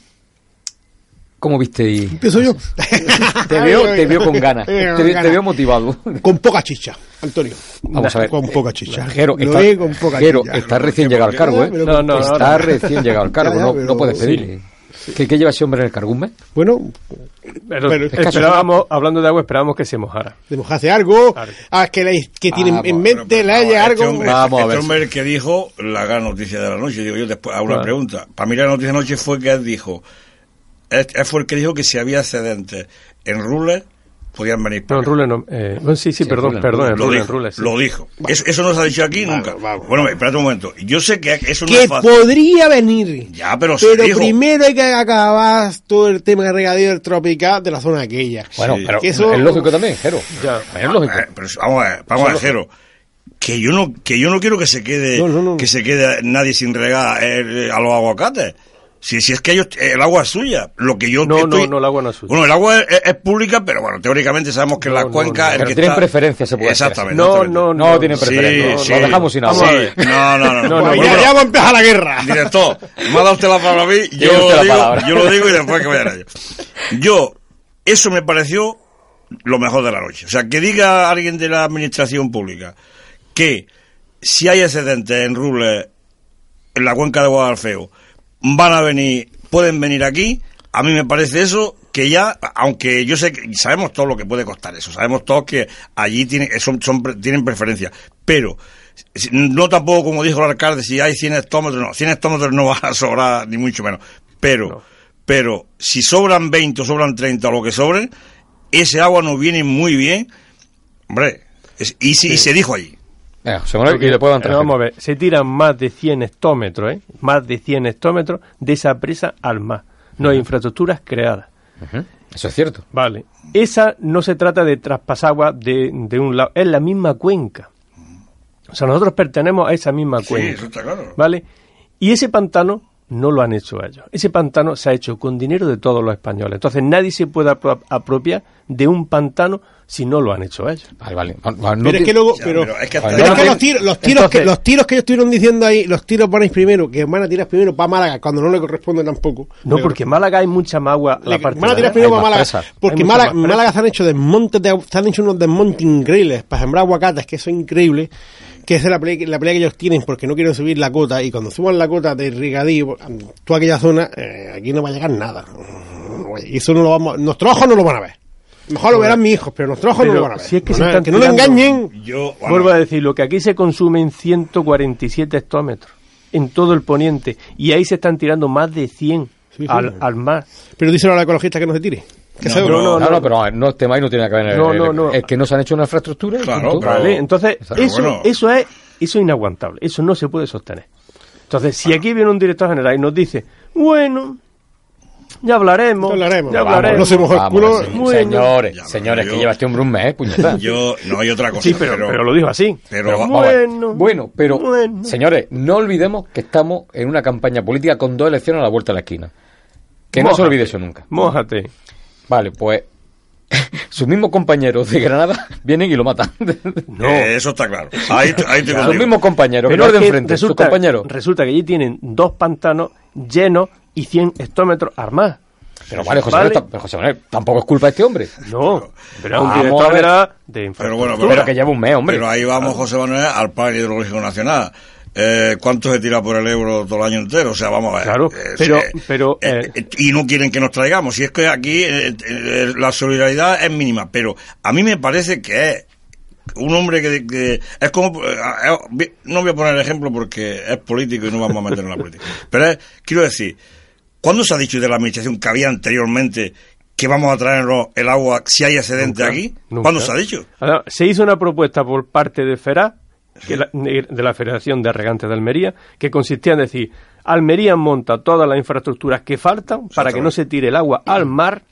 ¿Cómo viste? Y... Empiezo yo. Te veo, te veo con ganas. Te, veo motivado. Con poca chicha, Antonio. Vamos a ver. Con poca chicha. Jero, está, con poca chicha. está recién llegado al cargo, ¿eh? No, no, está recién llegado al cargo. no, no puedes pedir. ¿Qué, lleva ese hombre en el cargo? ¿Un mes? Bueno, pero, esperábamos, hablando de agua, esperábamos que se mojara. ¿Se mojase algo? Ah, que, que tiene en mente la haya algo. Este hombre, Vamos a ver. Este hombre que dijo la gran noticia de la noche. Digo yo después, hago una pregunta. Para mí la noticia de la noche fue que él dijo es, fue el que dijo que si había excedentes en Rule podían venir No, en Rule no. Eh, sí, sí, perdón, perdón, en Rule, en Lo dijo. Eso, eso, no se ha dicho aquí nunca. Bueno, espérate un momento. Yo sé que eso no es fácil. podría venir. Ya, pero Pero primero hay que acabar todo el tema de regadío tropical de la zona aquella. Bueno, pero eso... es lógico también, Jero. Ya, es lógico. Eh, pero vamos a ver, vamos a ver, Jero que yo no que yo no quiero que se quede que se quede nadie sin regar eh, a los aguacates si, si es que ellos, el agua es suya. Lo que yo no, no, no, el agua no es suya. Bueno, el agua es, pública, pero bueno, teóricamente sabemos que en la cuenca. el que tienen preferencia, se puede Exactamente. No, no, no, tienen preferencia. Sí, Lo dejamos sin agua. No, no, no. ya, ya, va a empezar la guerra. Director, me ha dado usted la palabra a mí, yo lo, digo, yo lo digo y después que vayan ellos. Yo, eso me pareció lo mejor de la noche. O sea, que diga alguien de la administración pública que si hay excedentes en Ruble, en la cuenca de Guadalfeo, van a venir, pueden venir aquí. A mí me parece eso que ya, aunque yo sé que sabemos todo lo que puede costar eso, sabemos todos que allí tiene, son, son, tienen preferencia, pero no tampoco como dijo el alcalde, si hay 100 hectómetros, no, 100 hectómetros no va a sobrar ni mucho menos, pero, pero si sobran 20 o sobran 30 o lo que sobre, ese agua nos viene muy bien, hombre, es- y, si- y se dijo allí. Porque, y le puedo entrar. vamos a ver, se tiran más de 100 hectómetros, ¿eh? Más de 100 hectómetros de esa presa al mar. No hay infraestructuras creadas. Eso es cierto. Vale. Esa no se trata de traspasar agua de, de un lado, es la misma cuenca. O sea, nosotros pertenecemos a esa misma Sí, cuenca. eso está claro. ¿Vale? Y ese pantano no lo han hecho ellos. Ese pantano se ha hecho con dinero de todos los españoles. Entonces nadie se puede apro- apropiar de un pantano si no lo han hecho ellos. Vale, vale. No- pero es que luego, Ya, pero, pero es que pero es que los tiros, los tiros que los tiros que ellos estuvieron diciendo ahí, los tiros van a ir primero, que van a tirar primero para Málaga cuando no le corresponde tampoco. No, porque en Málaga hay mucha más agua. La parte van a de tirar primero para Málaga. presas. Porque Málaga, Málaga se han hecho desmontes de, se han hecho unos desmontes increíbles para sembrar aguacates, que eso es increíble, que es la pelea, la pelea que ellos tienen porque no quieren subir la cota y cuando suban la cota de Rigadío, toda aquella zona, eh, aquí no va a llegar nada. Y eso no lo vamos, nuestros ojos no lo van a ver. Mejor lo verán mis hijos, pero nuestros ojos no lo van a ver. si es que No, se están que no lo engañen. Yo, bueno, Vuelvo a decir, lo que aquí se consume en 147 hectómetros en todo el poniente y ahí se están tirando más de 100 Sí, sí. al, al mar. Pero díselo a la ecologista que no se tire. Que No, se- pero- No, no, pero no, el tema ahí no tiene que ver. No, el- no, no. Es que no se han hecho una infraestructura. y Claro, pero- ¿Vale? Entonces, eso, bueno. eso es eso es inaguantable. Eso no se puede sostener. Entonces, si aquí viene un director general y nos dice, bueno, ya hablaremos, Ya hablaremos. ya Vamos, hablaremos. no se moja el culo. señores, Ya, señores, que yo- lleva hombre un mes, puñeta. yo, no hay otra cosa. Sí, pero, pero lo dijo así. pero- Pero vamos a ver. Bueno, bueno, pero bueno. señores, no olvidemos que estamos en una campaña política con dos elecciones a la vuelta de la esquina. Que no se olvide eso nunca. Mójate. Vale, pues sus mismos compañeros de Granada vienen y lo matan. No. Eh, eso está claro. Ahí, ahí te Sus mismos compañeros, que Pero no es de que enfrente, sus resulta, compañeros. resulta que allí tienen dos pantanos llenos y 100 hectómetros armados. Pero vale, José, Vale. Manuel, pero José Manuel, tampoco es culpa de este hombre. No, pero es un Vamos a director de Pero infraestructura. bueno, Pero que lleva un mes, hombre. Pero ahí vamos, José Manuel, al Plan Hidrológico Nacional. Eh, ¿Cuánto se tira por el euro todo el año entero? O sea, vamos a ver. Claro, Eh, pero- pero, eh, eh, y no quieren que nos traigamos. Si es que aquí la solidaridad es mínima. Pero a mí me parece que es un hombre que, que es como. no voy a poner ejemplo porque es político y no vamos a meter en la política. Pero es, quiero decir, ¿cuándo se ha dicho de la administración que había anteriormente que vamos a traernos el agua si hay excedente Nunca, aquí? nunca. ¿Cuándo se ha dicho? Ahora, se hizo una propuesta por parte de FERA, que la- de la Federación de Regantes de Almería, que consistía en decir, Almería monta todas las infraestructuras que faltan para que no se tire el agua al mar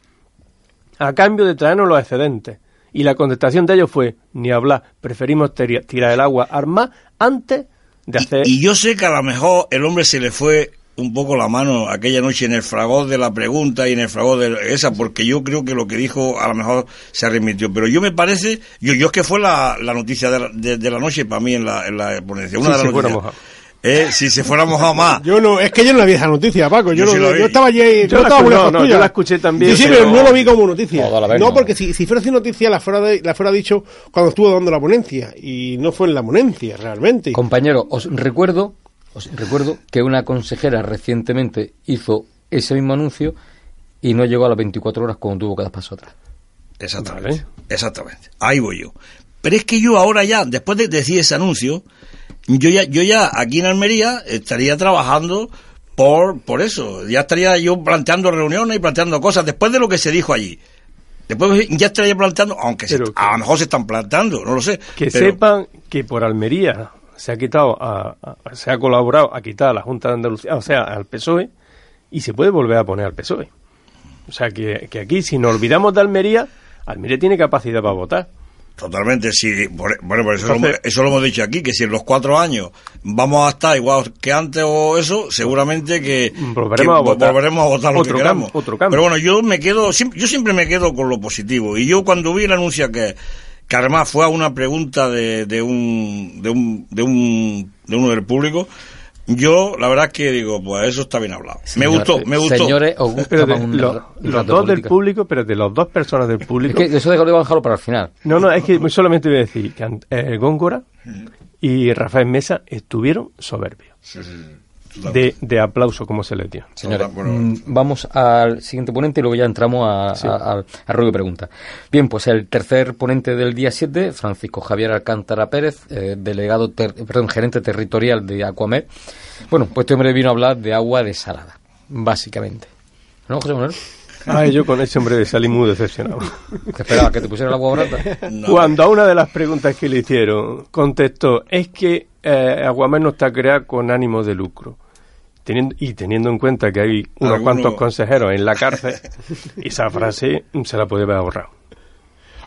a cambio de traernos los excedentes. Y la contestación de ellos fue, ni hablar, preferimos tirar el agua al mar antes de hacer... Y yo sé que a lo mejor el hombre se le fue un poco la mano aquella noche en el fragor de la pregunta y en el fragor de esa, porque yo creo que lo que dijo a lo mejor se remitió. Pero yo me parece, yo, yo es que fue la, la noticia de la, de, de la noche para mí en la, en la ponencia. Una Sí, de las se fuera noticias. mojado. Eh, si se fuera mojado más. Yo no, es que yo no la vi esa noticia, Paco. Yo, no- yo estaba allí, yo, estaba escu- no, no, yo la escuché también, Sí, sí, pero- no lo vi como noticia. Vez no. porque si, si fuera así noticia la fuera, de- la fuera dicho cuando estuvo dando la ponencia. Y no fue en la ponencia, realmente. Compañero, os recuerdo, os recuerdo que una consejera recientemente hizo ese mismo anuncio y no llegó a las 24 horas cuando tuvo que dar paso atrás. Exactamente. Vale. Exactamente. Ahí voy yo. Pero es que yo ahora ya, después de decir ese anuncio, yo ya, yo ya aquí en Almería estaría trabajando por, por eso. Ya estaría yo planteando reuniones y planteando cosas después de lo que se dijo allí. Después ya estaría planteando, aunque se- que- a lo mejor se están planteando, no lo sé. Que pero- sepan que por Almería se ha quitado, a- a- se ha colaborado a quitar a la Junta de Andalucía, o sea, al PSOE, y se puede volver a poner al PSOE. O sea, que, que aquí, si nos olvidamos de Almería, Almería tiene capacidad para votar. Totalmente, sí. Bueno, por eso, lo, Entonces- eso lo hemos dicho aquí, que si en los cuatro años vamos a estar igual que antes o eso, seguramente que, Volveremos que a votar. volveremos a votar lo Otro que queramos. otro cambio. Pero bueno, yo me quedo, siempre- yo siempre me quedo con lo positivo. Y yo cuando vi el anuncio que, que además fue a una pregunta de, de un, de un, de un, de uno del público, yo la verdad es que digo, pues eso está bien hablado. me gustó, me gustó. Señores, os gusta Pero de- un lo- los dos del público, pero de las dos personas del Es público. que eso de que lo iba a dejarlo para el final. No, no, es que solamente voy a decir que eh, Góngora y Rafael Mesa estuvieron soberbios. De, de aplauso como se le dio. Señores, mm, vamos al siguiente ponente y luego ya entramos a, Sí. a- a- a ruego y pregunta. Bien, pues el tercer ponente del día 7, Francisco Javier Alcántara Pérez, eh, delegado, ter- perdón, gerente territorial de Aquamed. Bueno, pues este hombre vino a hablar de agua desalada, básicamente. ¿No, José Manuel? Ay, yo con ese hombre salí muy decepcionado. ¿Te esperaba que te pusiera el agua barata? Cuando a una de las preguntas que le hicieron contestó, es que eh, Aguamer no está creada con ánimo de lucro. Teniendo, y teniendo en cuenta que hay unos Alguno- cuantos consejeros en la cárcel, esa frase se la puede haber ahorrado.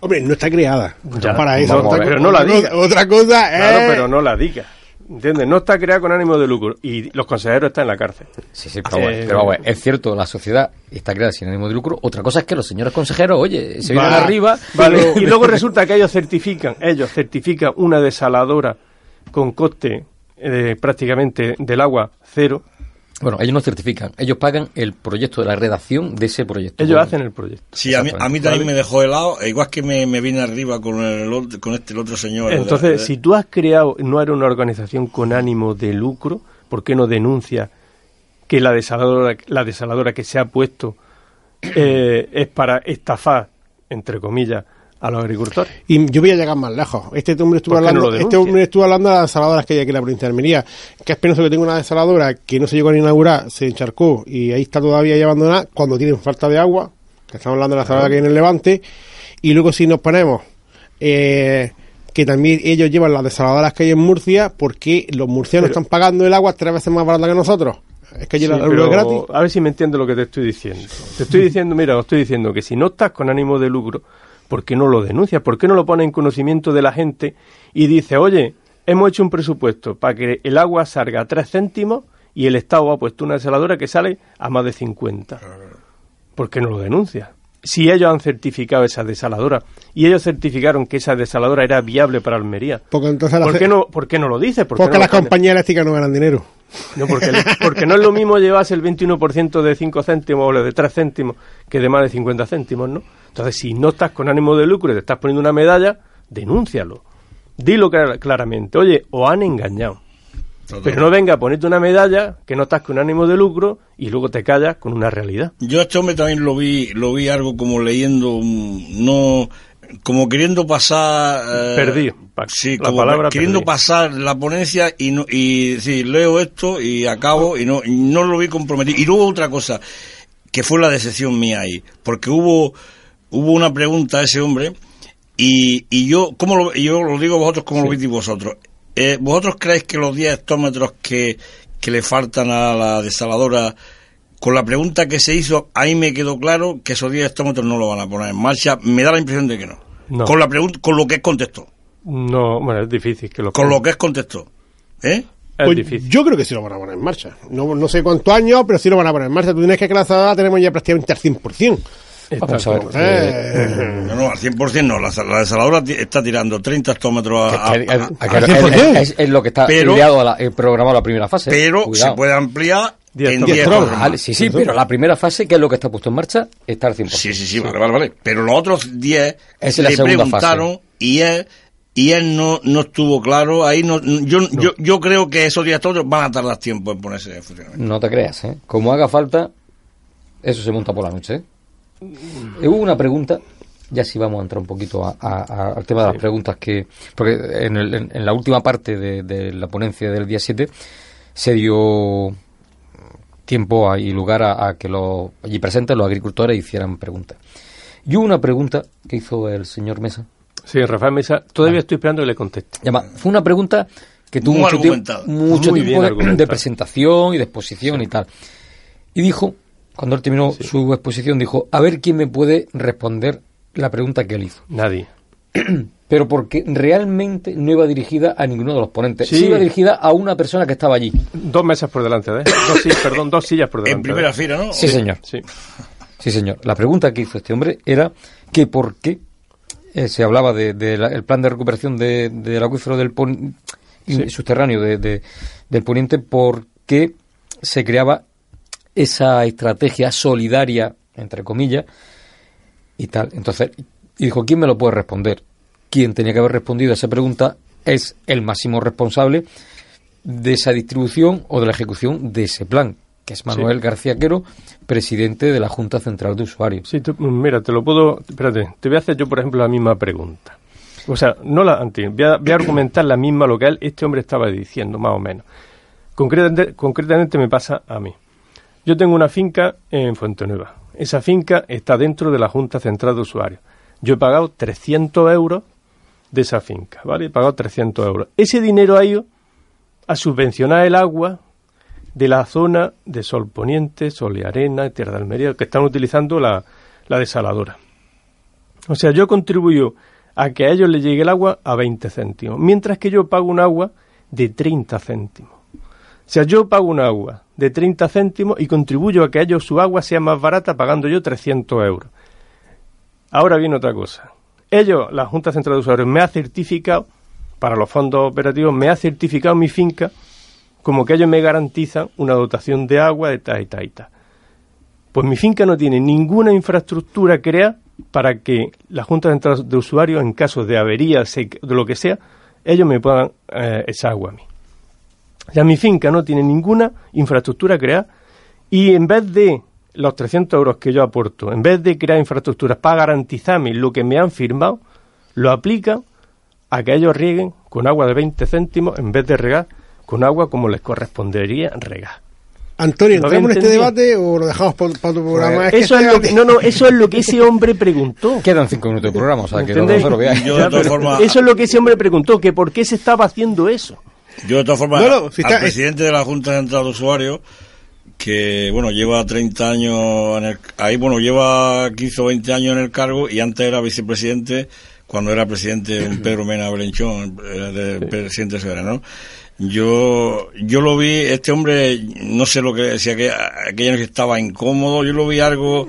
Hombre, no está creada. Ya, para eso. Otra ver, co- no la diga. Otra cosa es... Claro, pero no la diga. ¿Entiendes? No está creada con ánimo de lucro. Y los consejeros están en la cárcel. Sí, sí, pero, Eh, bueno, pero vamos, es cierto, la sociedad está creada sin ánimo de lucro. Otra cosa es que los señores consejeros, oye, se vienen arriba. Vale, y luego resulta que ellos certifican, ellos certifican una desaladora con coste eh, prácticamente del agua cero. Bueno, ellos no certifican, ellos pagan el proyecto de la redacción de ese proyecto. Ellos hacen el proyecto. Sí, a mí, a mí también me dejó helado, e igual que me, me vine arriba con, el, con este el otro señor. Entonces, de- si tú has creado, no era una organización con ánimo de lucro, ¿por qué no denuncia que la desaladora, la desaladora que se ha puesto eh, es para estafar, entre comillas, a los agricultores? Y yo voy a llegar más lejos. Este hombre estuvo ¿Por qué no hablando, este hombre estuvo hablando de las desaladoras que hay aquí en la provincia de Almería. Que es penoso que tenga una desaladora que no se llegó a inaugurar, se encharcó y ahí está todavía ya abandonada cuando tienen falta de agua. Que estamos hablando de la desaladora que hay en el Levante. Y luego si nos ponemos eh, que también ellos llevan las desaladoras que hay en Murcia, porque los murcianos Pero- están pagando el agua tres veces más barata que nosotros. Es que allí Sí, la- es gratis. A ver si me entiende lo que te estoy diciendo. Te estoy diciendo, mira, os estoy diciendo que si no estás con ánimo de lucro, ¿por qué no lo denuncias? ¿Por qué no lo pones en conocimiento de la gente y dice, oye, hemos hecho un presupuesto para que el agua salga a 3 céntimos y el Estado ha puesto una desaladora que sale a más de 50? ¿Por qué no lo denuncias? Si ellos han certificado esa desaladora y ellos certificaron que esa desaladora era viable para Almería, Porque entonces ¿por qué no, por qué no lo dices? ¿Por porque no las compañías eléctricas no ganan dinero. No, porque, porque no es lo mismo llevarse el 21% de 5 céntimos o lo de 3 céntimos que de más de 50 céntimos, ¿no? Entonces, si no estás con ánimo de lucro y te estás poniendo una medalla, denúncialo. Dilo clar- claramente. Oye, os han engañado. Pero no venga a ponerte una medalla que no estás con ánimo de lucro y luego te callas con una realidad. Yo a este hombre también lo vi, lo vi algo como leyendo, no, como queriendo pasar. eh, Perdido, Sí, la como palabra queriendo pasar la ponencia y no, y decir, leo esto y acabo y no, y no lo vi comprometido. Y luego otra cosa, que fue la decepción mía ahí, porque hubo, hubo una pregunta a ese hombre y, y yo, ¿cómo lo, yo lo digo vosotros, ¿cómo lo visteis vosotros? Eh, ¿Vosotros creéis que los 10 hectómetros que, que le faltan a la desaladora, con la pregunta que se hizo, ahí me quedó claro que esos 10 hectómetros no lo van a poner en marcha? Me da la impresión de que no. No. Con la pregunta, con lo que es contestó. No, bueno, es difícil que lo Con lo que es contestó. ¿Eh? Es Pues difícil. yo creo que sí lo van a poner en marcha. No, no sé cuántos años, pero sí lo van a poner en marcha. Tú tienes que que la tenemos ya prácticamente al 100%. Vamos a ver. Eh, No, no, al 100% no. La, la desaladora está tirando 30 hectómetros a, es- 100%. es, es lo que está Pero- ideado a la- eh, programado a la primera fase. pero Cuidado. se puede ampliar. 10 hectómetros. hectómetros. Vale, sí, sí, pero la primera fase, que es lo que está puesto en marcha, está al 100%. Sí, sí, sí, vale, vale, vale. Pero los otros 10 Esa es la le segunda preguntaron fase. y él y él no, no estuvo claro. Ahí no, yo, yo, yo creo que esos 10 hectómetros van a tardar tiempo en ponerse en funcionamiento. No te creas, ¿eh? Como haga falta, eso se monta por la noche, ¿eh? Eh, Hubo una pregunta, ya sí vamos a entrar un poquito a- a- a- al tema de las preguntas que... Porque en, el- en- en la última parte de, de la ponencia del día 7 se dio tiempo a- y lugar a, a que los allí presentes, los agricultores, hicieran preguntas. Y hubo una pregunta que hizo el señor Mesa. Sí, Rafael Mesa, todavía estoy esperando que le conteste. Llama- fue una pregunta que tuvo Muy mucho tiempo, mucho tiempo de, de presentación y de exposición y tal. Y dijo, cuando él terminó su exposición, dijo, a ver quién me puede responder la pregunta que él hizo. Nadie. Pero porque realmente no iba dirigida a ninguno de los ponentes. Sí. Sí iba dirigida a una persona que estaba allí. Dos mesas por delante de él. Dos sillas, perdón, dos sillas por delante. En primera de él. fila, ¿no? Sí, señor. Sí. Sí, señor. La pregunta que hizo este hombre era que por qué eh, se hablaba del de, el plan de recuperación de- del acuífero del pon- subterráneo de- de- del poniente, por qué se creaba esa estrategia solidaria, entre comillas, y tal. Entonces, y dijo, ¿quién me lo puede responder? Quien tenía que haber respondido a esa pregunta es el máximo responsable de esa distribución o de la ejecución de ese plan, que es Manuel García Quero, presidente de la Junta Central de Usuarios. Sí, tú- mira, te lo puedo. Espérate, te voy a hacer yo, por ejemplo, la misma pregunta. O sea, no la antes, voy a, voy a argumentar la misma lo que él, este hombre estaba diciendo, más o menos. Concretamente, concretamente me pasa a mí. Yo tengo una finca en Fuentenueva. Esa finca está dentro de la Junta Central de Usuarios. Yo he pagado 300 euros de esa finca, ¿vale? He pagado 300 euros. Ese dinero ha ido a subvencionar el agua de la zona de Sol Poniente, Sol y Arena, Tierra de Almería, que están utilizando la, la desaladora. O sea, yo contribuyo a que a ellos les llegue el agua a 20 céntimos, mientras que yo pago un agua de 30 céntimos. O sea, yo pago un agua de 30 céntimos y contribuyo a que a ellos su agua sea más barata pagando yo 300 euros. Ahora viene otra cosa. Ellos, la Junta Central de Usuarios, me ha certificado, para los fondos operativos, me ha certificado mi finca como que ellos me garantizan una dotación de agua de tal y tal y tal. Pues mi finca no tiene ninguna infraestructura creada para que la Junta Central de Usuarios, en caso de avería, de lo que sea, ellos me puedan eh, agua a mí. O sea, mi finca no tiene ninguna infraestructura creada y en vez de los 300 euros que yo aporto, en vez de crear infraestructuras para garantizarme lo que me han firmado, lo aplican a que ellos rieguen con agua de 20 céntimos en vez de regar con agua como les correspondería regar. Antonio, ¿Lo ¿entramos en este debate o lo dejamos para, otro programa? Pues, que eso, es este lo que, no, no, eso es lo que ese hombre preguntó. Quedan cinco minutos de programa, o sea, que no, ¿Entendéis? se lo veáis. De formas- Eso es lo que ese hombre preguntó, que por qué se estaba haciendo eso. Yo, de todas formas, No, no, si está- al presidente de la Junta Central de Usuarios, que, bueno, lleva 30 años en el, ahí, bueno, lleva 15 o 20 años en el cargo y antes era vicepresidente cuando era presidente un Pedro Mena Belenchón, de presidente soberano. Yo, yo lo vi, este hombre, no sé lo que decía, que aquella noche estaba incómodo, yo lo vi algo,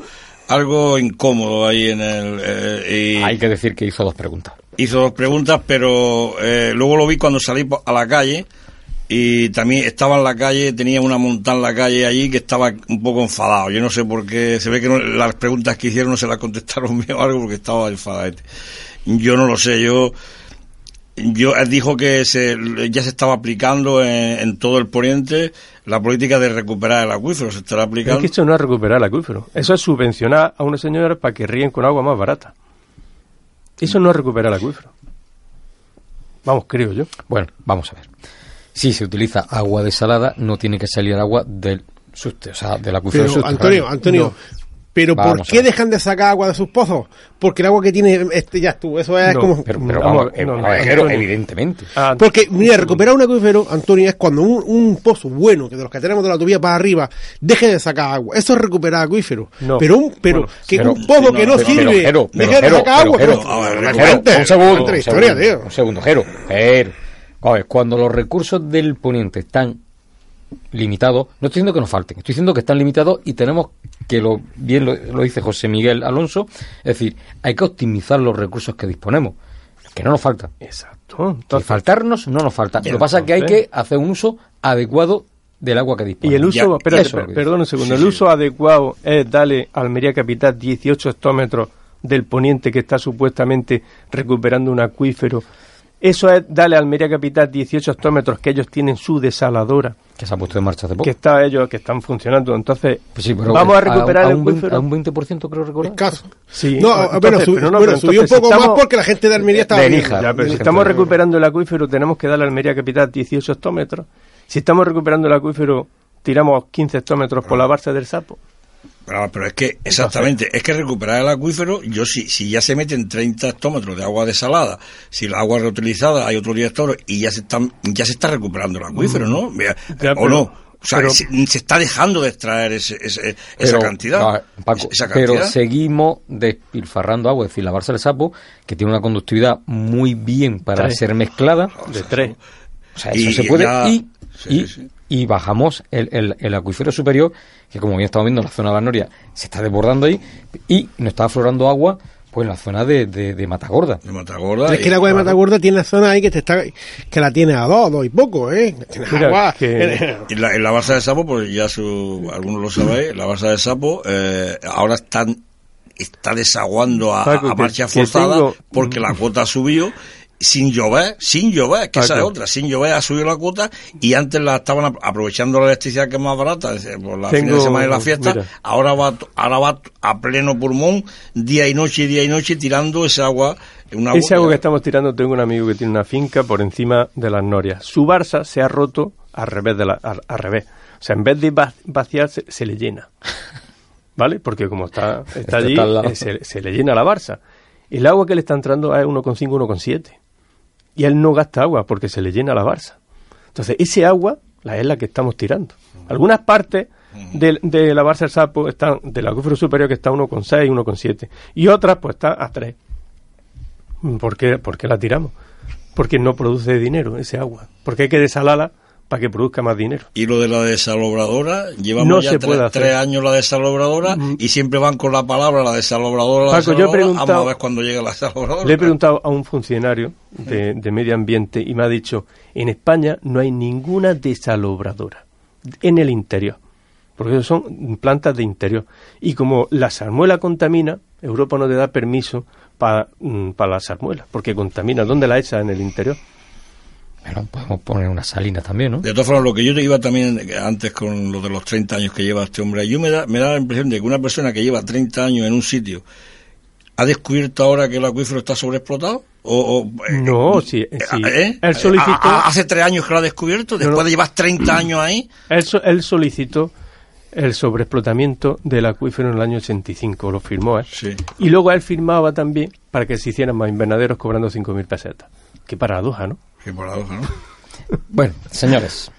algo incómodo ahí en el, eh, y- Hay que decir que hizo dos preguntas. hizo dos preguntas, pero eh, luego lo vi cuando salí a la calle y también estaba en la calle, tenía una montaña en la calle allí que estaba un poco enfadado. Yo no sé por qué, se ve que no- las preguntas que hicieron no se las contestaron bien o algo porque estaba enfadado. Yo no lo sé, yo yo él dijo que se, ya se estaba aplicando en, en todo el poniente la política de recuperar el acuífero, se estará Es aplicando. que esto no es recuperar el acuífero. Eso es subvencionar a una señora para que ríen con agua más barata. Eso no es recuperar el acuífero. Vamos, creo yo. Bueno, vamos a ver. Si se utiliza agua desalada, no tiene que salir agua del subte, o sea, del acuífero. Antonio, Antonio, ¿pero Vamos por qué dejan de sacar agua de sus pozos? Porque el agua que tiene este ya estuvo, eso es No, como... Pero, pero Vamos, eh, no, no, a ver, Jero, Antonio. evidentemente. Ah, Porque, mira, recuperar un acuífero, Antonio, es cuando un, un pozo bueno, que de los que tenemos de la tubería para arriba, deje de sacar agua. Eso es recuperar acuífero. No. Pero un, pero, Bueno, que pero- un pozo que no, sirve, pero, Jero, pero, deje de sacar agua. un segundo, un segundo, Jero. A ver, cuando los recursos del poniente están limitados, no estoy diciendo que nos falten, estoy diciendo que están limitados y tenemos que, lo bien lo, lo dice José Miguel Alonso, es decir, hay que optimizar los recursos que disponemos, que no nos faltan. Exacto. Y Entonces, faltarnos no nos falta. Lo que pasa es que hay que hacer un uso adecuado del agua que y disponemos. el uso, Ya, espérate, eso es lo que perdón un segundo, Sí, el sí. uso adecuado es darle a Almería Capital 18 hectómetros del poniente que está supuestamente recuperando un acuífero. Eso es darle a Almería Capital 18 hectómetros que ellos tienen su desaladora, que se ha puesto en marcha hace poco. que está ellos que están funcionando. Entonces, Pues sí, pero vamos a recuperar a, el un 20, acuífero. a un 20% creo recordar. Escaso. Sí, No, entonces, bueno, sub- pero no, bueno, pero subió un poco si más estamos- porque la gente de Almería estaba de bien. Níjar. Ya, pero si estamos de- recuperando el acuífero, tenemos que darle a Almería Capital 18 hectómetros. Si estamos recuperando el acuífero, tiramos 15 hectómetros por la barca del sapo. Pero, pero es que, exactamente, es que recuperar el acuífero, yo si, si ya se meten 30 hectómetros de agua desalada, si la agua reutilizada hay otros 10 hectómetros y ya se están, ya se está recuperando el acuífero, ¿no? Mira, Ya, o pero- no. O sea, pero- se, se está dejando de extraer ese, ese- esa Pero, cantidad. no, Paco, esa pero seguimos despilfarrando agua, es decir, la Barça del Sapo, que tiene una conductividad muy bien para Tres. ser mezclada, De tres. o sea, eso Y se puede, ya- y, sí, y, sí. Y bajamos el, el, el acuífero superior, que como bien estamos viendo en la zona de la Noria, se está desbordando ahí, y nos está aflorando agua, pues en la zona de, de, de Matagorda. De Matagorda. Pero es que el agua de Matagorda tiene zona ahí que te está que la tiene a dos, dos y poco, ¿eh? Tienes Mira, agua. que- Y la, en la Barça de Sapo, pues ya su, algunos lo sabéis, la Barça de Sapo eh, ahora están, está desaguando a, a marcha forzada tengo- porque la cuota subió sin llover, sin llover, que esa es otra, sin llover ha subido la cuota y antes la estaban ap- aprovechando la electricidad que es más barata por la fin de semana y la fiesta, mira. ahora va ahora va a pleno pulmón día y noche, día y noche tirando ese agua, una Ese agua que estamos tirando, tengo un amigo que tiene una finca por encima de las norias. Su Barça se ha roto al revés. De la, al, al revés. O sea, en vez de va- vaciar, se, se le llena. ¿Vale? Porque como está, está allí, está eh, se, se le llena la Barça. El agua que le está entrando es 1,5, 1,7. Y él no gasta agua porque se le llena la Barça. Entonces, ese agua la es la que estamos tirando. Algunas partes de, de la Barça del Sapo están, del acuífero superior que está a 1,6, 1,7. Y otras, pues está a 3. ¿Por qué, por qué la tiramos? Porque no produce dinero ese agua. Porque hay que desalarla para que produzca más dinero. Y lo de la desalobradora, llevamos No ya se tres, puede hacer. tres años la desalobradora y siempre van con la palabra la desalobradora, la Paco, yo he preguntado- vamos a ver cuando llega la desalobradora. Le he preguntado a un funcionario de, de medio ambiente y me ha dicho, en España no hay ninguna desalobradora en el interior, porque son plantas de interior. Y como la salmuela contamina, Europa no te da permiso para la salmuela, porque contamina. ¿Dónde la echa? En el interior. Bueno, podemos poner una salina también, ¿no? De todas formas, lo que yo te iba también eh, antes con lo de los 30 años que lleva este hombre, yo me da, me da la impresión de que una persona que lleva 30 años en un sitio ha descubierto ahora que el acuífero está sobreexplotado. O, o, eh, No, sí, eh, sí. ¿eh? Él solicitó- A- a- hace tres años que lo ha descubierto, después no. de llevar 30 años ahí. Él, él solicitó el sobreexplotamiento del acuífero en el año 85, lo firmó él. Sí. Y luego él firmaba también para que se hicieran más invernaderos cobrando 5.000 pesetas. Qué paradoja, ¿no? Bueno, señores,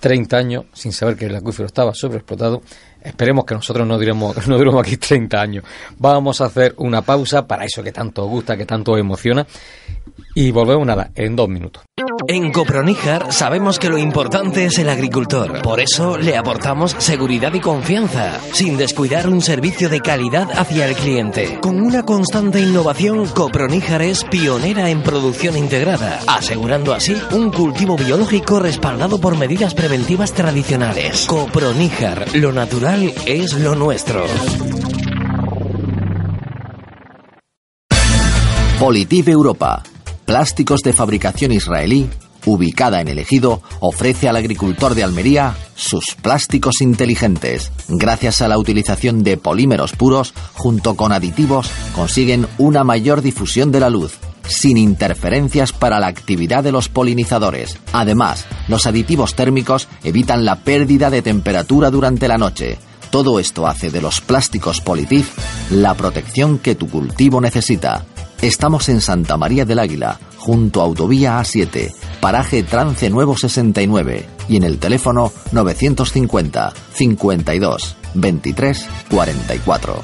30 años sin saber que el acuífero estaba sobreexplotado. Esperemos que nosotros no duremos, no duremos aquí 30 años. Vamos a hacer una pausa para eso que tanto os gusta, que tanto os emociona. Y volvemos nada, en dos minutos. En Coproníjar sabemos que lo importante es el agricultor. Por eso le aportamos seguridad y confianza, sin descuidar un servicio de calidad hacia el cliente. Con una constante innovación, Coproníjar es pionera en producción integrada, asegurando así un cultivo biológico respaldado por medidas preventivas tradicionales. Coproníjar, lo natural es lo nuestro. Politiv Europa, plásticos de fabricación israelí, ubicada en el ejido, ofrece al agricultor de Almería sus plásticos inteligentes. Gracias a la utilización de polímeros puros, junto con aditivos, consiguen una mayor difusión de la luz, sin interferencias para la actividad de los polinizadores. Además, los aditivos térmicos evitan la pérdida de temperatura durante la noche. Todo esto hace de los plásticos Politif la protección que tu cultivo necesita. Estamos en Santa María del Águila, junto a Autovía A7, paraje Trance Nuevo 69 y en el teléfono 950 52 23 44.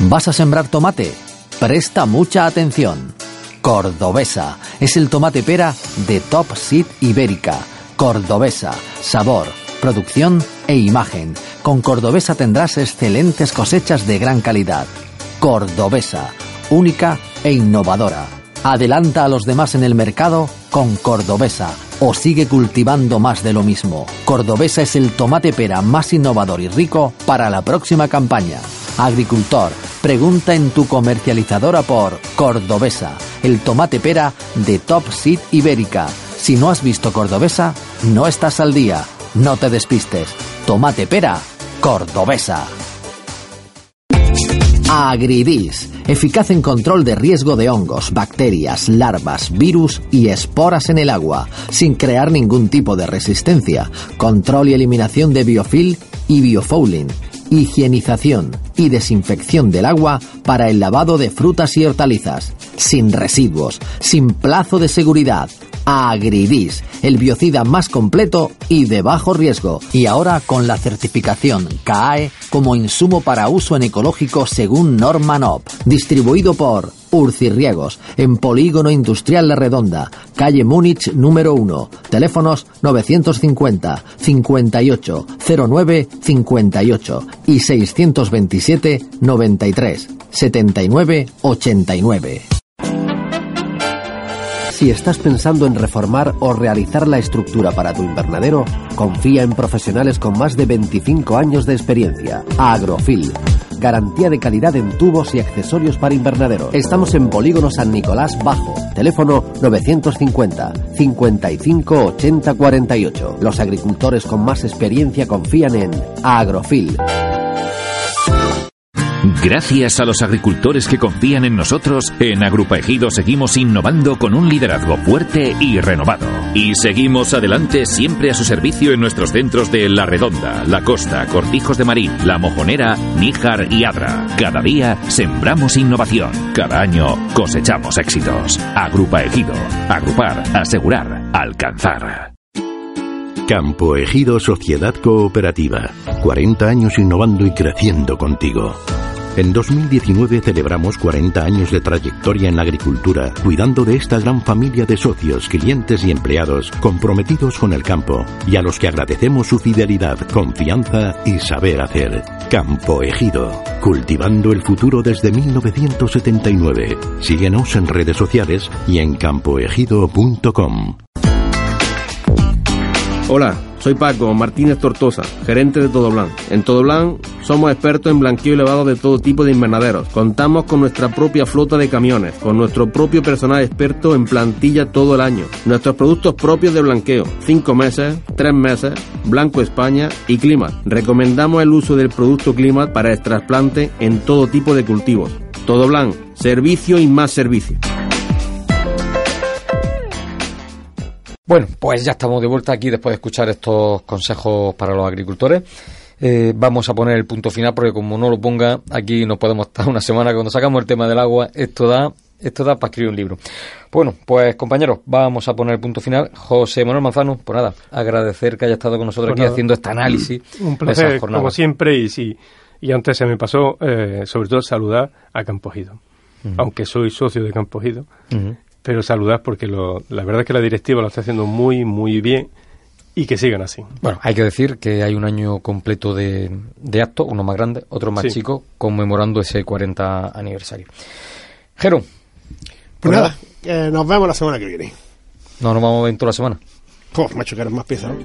¿Vas a sembrar tomate? Presta mucha atención. Cordobesa es el tomate pera de Top Seed Ibérica. Cordobesa, sabor, producción e imagen. Con Cordobesa tendrás excelentes cosechas de gran calidad. Cordobesa, única e innovadora. Adelanta a los demás en el mercado con Cordobesa o sigue cultivando más de lo mismo. Cordobesa es el tomate pera más innovador y rico para la próxima campaña. Agricultor, pregunta en tu comercializadora por Cordobesa, el tomate pera de Top Seed Ibérica. Si no has visto Cordobesa, no estás al día. No te despistes. Tomate pera, Cordobesa. Agridis, eficaz en control de riesgo de hongos, bacterias, larvas, virus y esporas en el agua, sin crear ningún tipo de resistencia. Control y eliminación de biofil y biofouling. Higienización y desinfección del agua para el lavado de frutas y hortalizas. Sin residuos, sin plazo de seguridad. Agridis, el biocida más completo y de bajo riesgo. Y ahora con la certificación CAE como insumo para uso en ecológico según norma NOP. Distribuido por Urcirriegos, en Polígono Industrial La Redonda, calle Múnich número 1. Teléfonos 950 58 09 58 y 627 93 79 89. Si estás pensando en reformar o realizar la estructura para tu invernadero, confía en profesionales con más de 25 años de experiencia. Agrofil. Garantía de calidad en tubos y accesorios para invernaderos. Estamos en Polígono San Nicolás Bajo, teléfono 950 55 80 48. Los agricultores con más experiencia confían en Agrofil. Gracias a los agricultores que confían en nosotros, en Agrupa Ejido seguimos innovando con un liderazgo fuerte y renovado. Y seguimos adelante siempre a su servicio en nuestros centros de La Redonda, La Costa, Cortijos de Marín, La Mojonera, Níjar y Adra. Cada día sembramos innovación. Cada año cosechamos éxitos. Agrupa Ejido. Agrupar, asegurar, alcanzar. Campo Ejido Sociedad Cooperativa. 40 años innovando y creciendo contigo. En 2019 celebramos 40 años de trayectoria en la agricultura, cuidando de esta gran familia de socios, clientes y empleados comprometidos con el campo y a los que agradecemos su fidelidad, confianza y saber hacer. Campo Ejido, cultivando el futuro desde 1979. Síguenos en redes sociales y en campoejido.com. Hola, soy Paco Martínez Tortosa, gerente de Todoblan. En Todoblan somos expertos en blanqueo y lavado de todo tipo de invernaderos. Contamos con nuestra propia flota de camiones, con nuestro propio personal experto en plantilla todo el año. Nuestros productos propios de blanqueo, 5 meses, 3 meses, Blanco España y Climat. Recomendamos el uso del producto Climat para el trasplante en todo tipo de cultivos. Todoblan, servicio y más servicio. Bueno, pues ya estamos de vuelta aquí después de escuchar estos consejos para los agricultores. Eh, vamos a poner el punto final porque como no lo ponga aquí no podemos estar una semana cuando sacamos el tema del agua esto da esto da para escribir un libro bueno pues compañeros vamos a poner el punto final José Manuel Manzano pues nada agradecer que haya estado con nosotros Pues aquí nada. haciendo este análisis Un placer, como siempre, y sí. Y antes se me pasó, eh, sobre todo, saludar a Campogido. Ujú. Aunque soy socio de Campogido, Ujú. Pero saludar porque lo- la verdad es que la directiva lo está haciendo muy, muy bien y que sigan así. Bueno, hay que decir que hay un año completo de, de actos, uno más grande, otro más Sí. chico, conmemorando ese 40 aniversario. Jero, Pues nada, eh, nos vemos la semana que viene. no nos vamos a ver toda la semana. Pues, macho, que eres más pesado.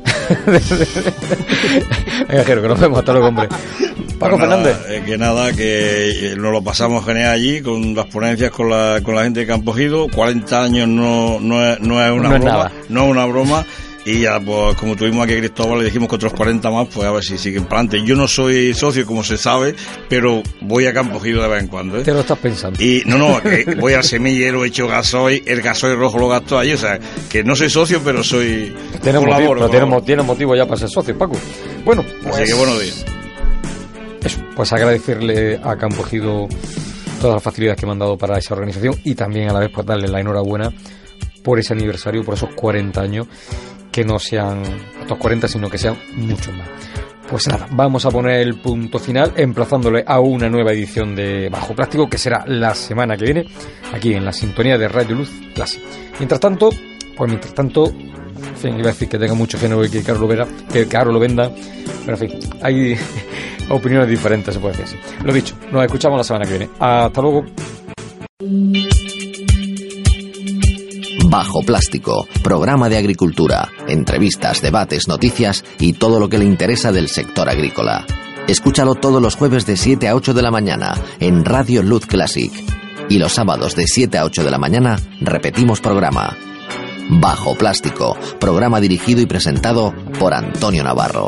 Venga, Jero, que nos vemos. Hasta luego, hombre. Paco Pues nada, Fernández. eh, que nada, que eh, nos lo pasamos genial allí con las ponencias con la, con la gente de Campogido. 40 años no, no, es, no es una No broma. No es una broma. Y ya, pues, como tuvimos aquí a Cristóbal, le dijimos que otros 40 más, pues a ver si siguen para adelante. Yo no soy socio, como se sabe, pero voy a Campogido de vez en cuando, ¿eh? Te lo estás pensando. Y no, no, que voy al semillero, he hecho gasoil, el gasoil rojo lo gasto allí, o sea, que no soy socio, pero soy. Tiene motivo, pero mo- tiene motivo ya para ser socio, Paco. Bueno, pues, Así que buenos días. Pues agradecerle a Campo Ejido todas las facilidades que me han dado para esa organización y también a la vez pues darle la enhorabuena por ese aniversario, por esos 40 años, que no sean estos 40, sino que sean muchos más. Pues nada, vamos a poner el punto final emplazándole a una nueva edición de Bajo Plástico que será la semana que viene aquí en la sintonía de Radio Luz Clase. Mientras tanto, pues mientras tanto, en fin, iba a decir que tenga mucho género y que caro lo, que lo venda, pero en fin, hay opiniones diferentes, se puede decir así. Lo dicho, nos escuchamos la semana que viene. Hasta luego. Bajo Plástico, programa de agricultura, entrevistas, debates, noticias y todo lo que le interesa del sector agrícola. Escúchalo todos los jueves de 7 a 8 de la mañana en Radio Luz Classic. Y los sábados de 7 a 8 de la mañana repetimos programa. Bajo Plástico, programa dirigido y presentado por Antonio Navarro.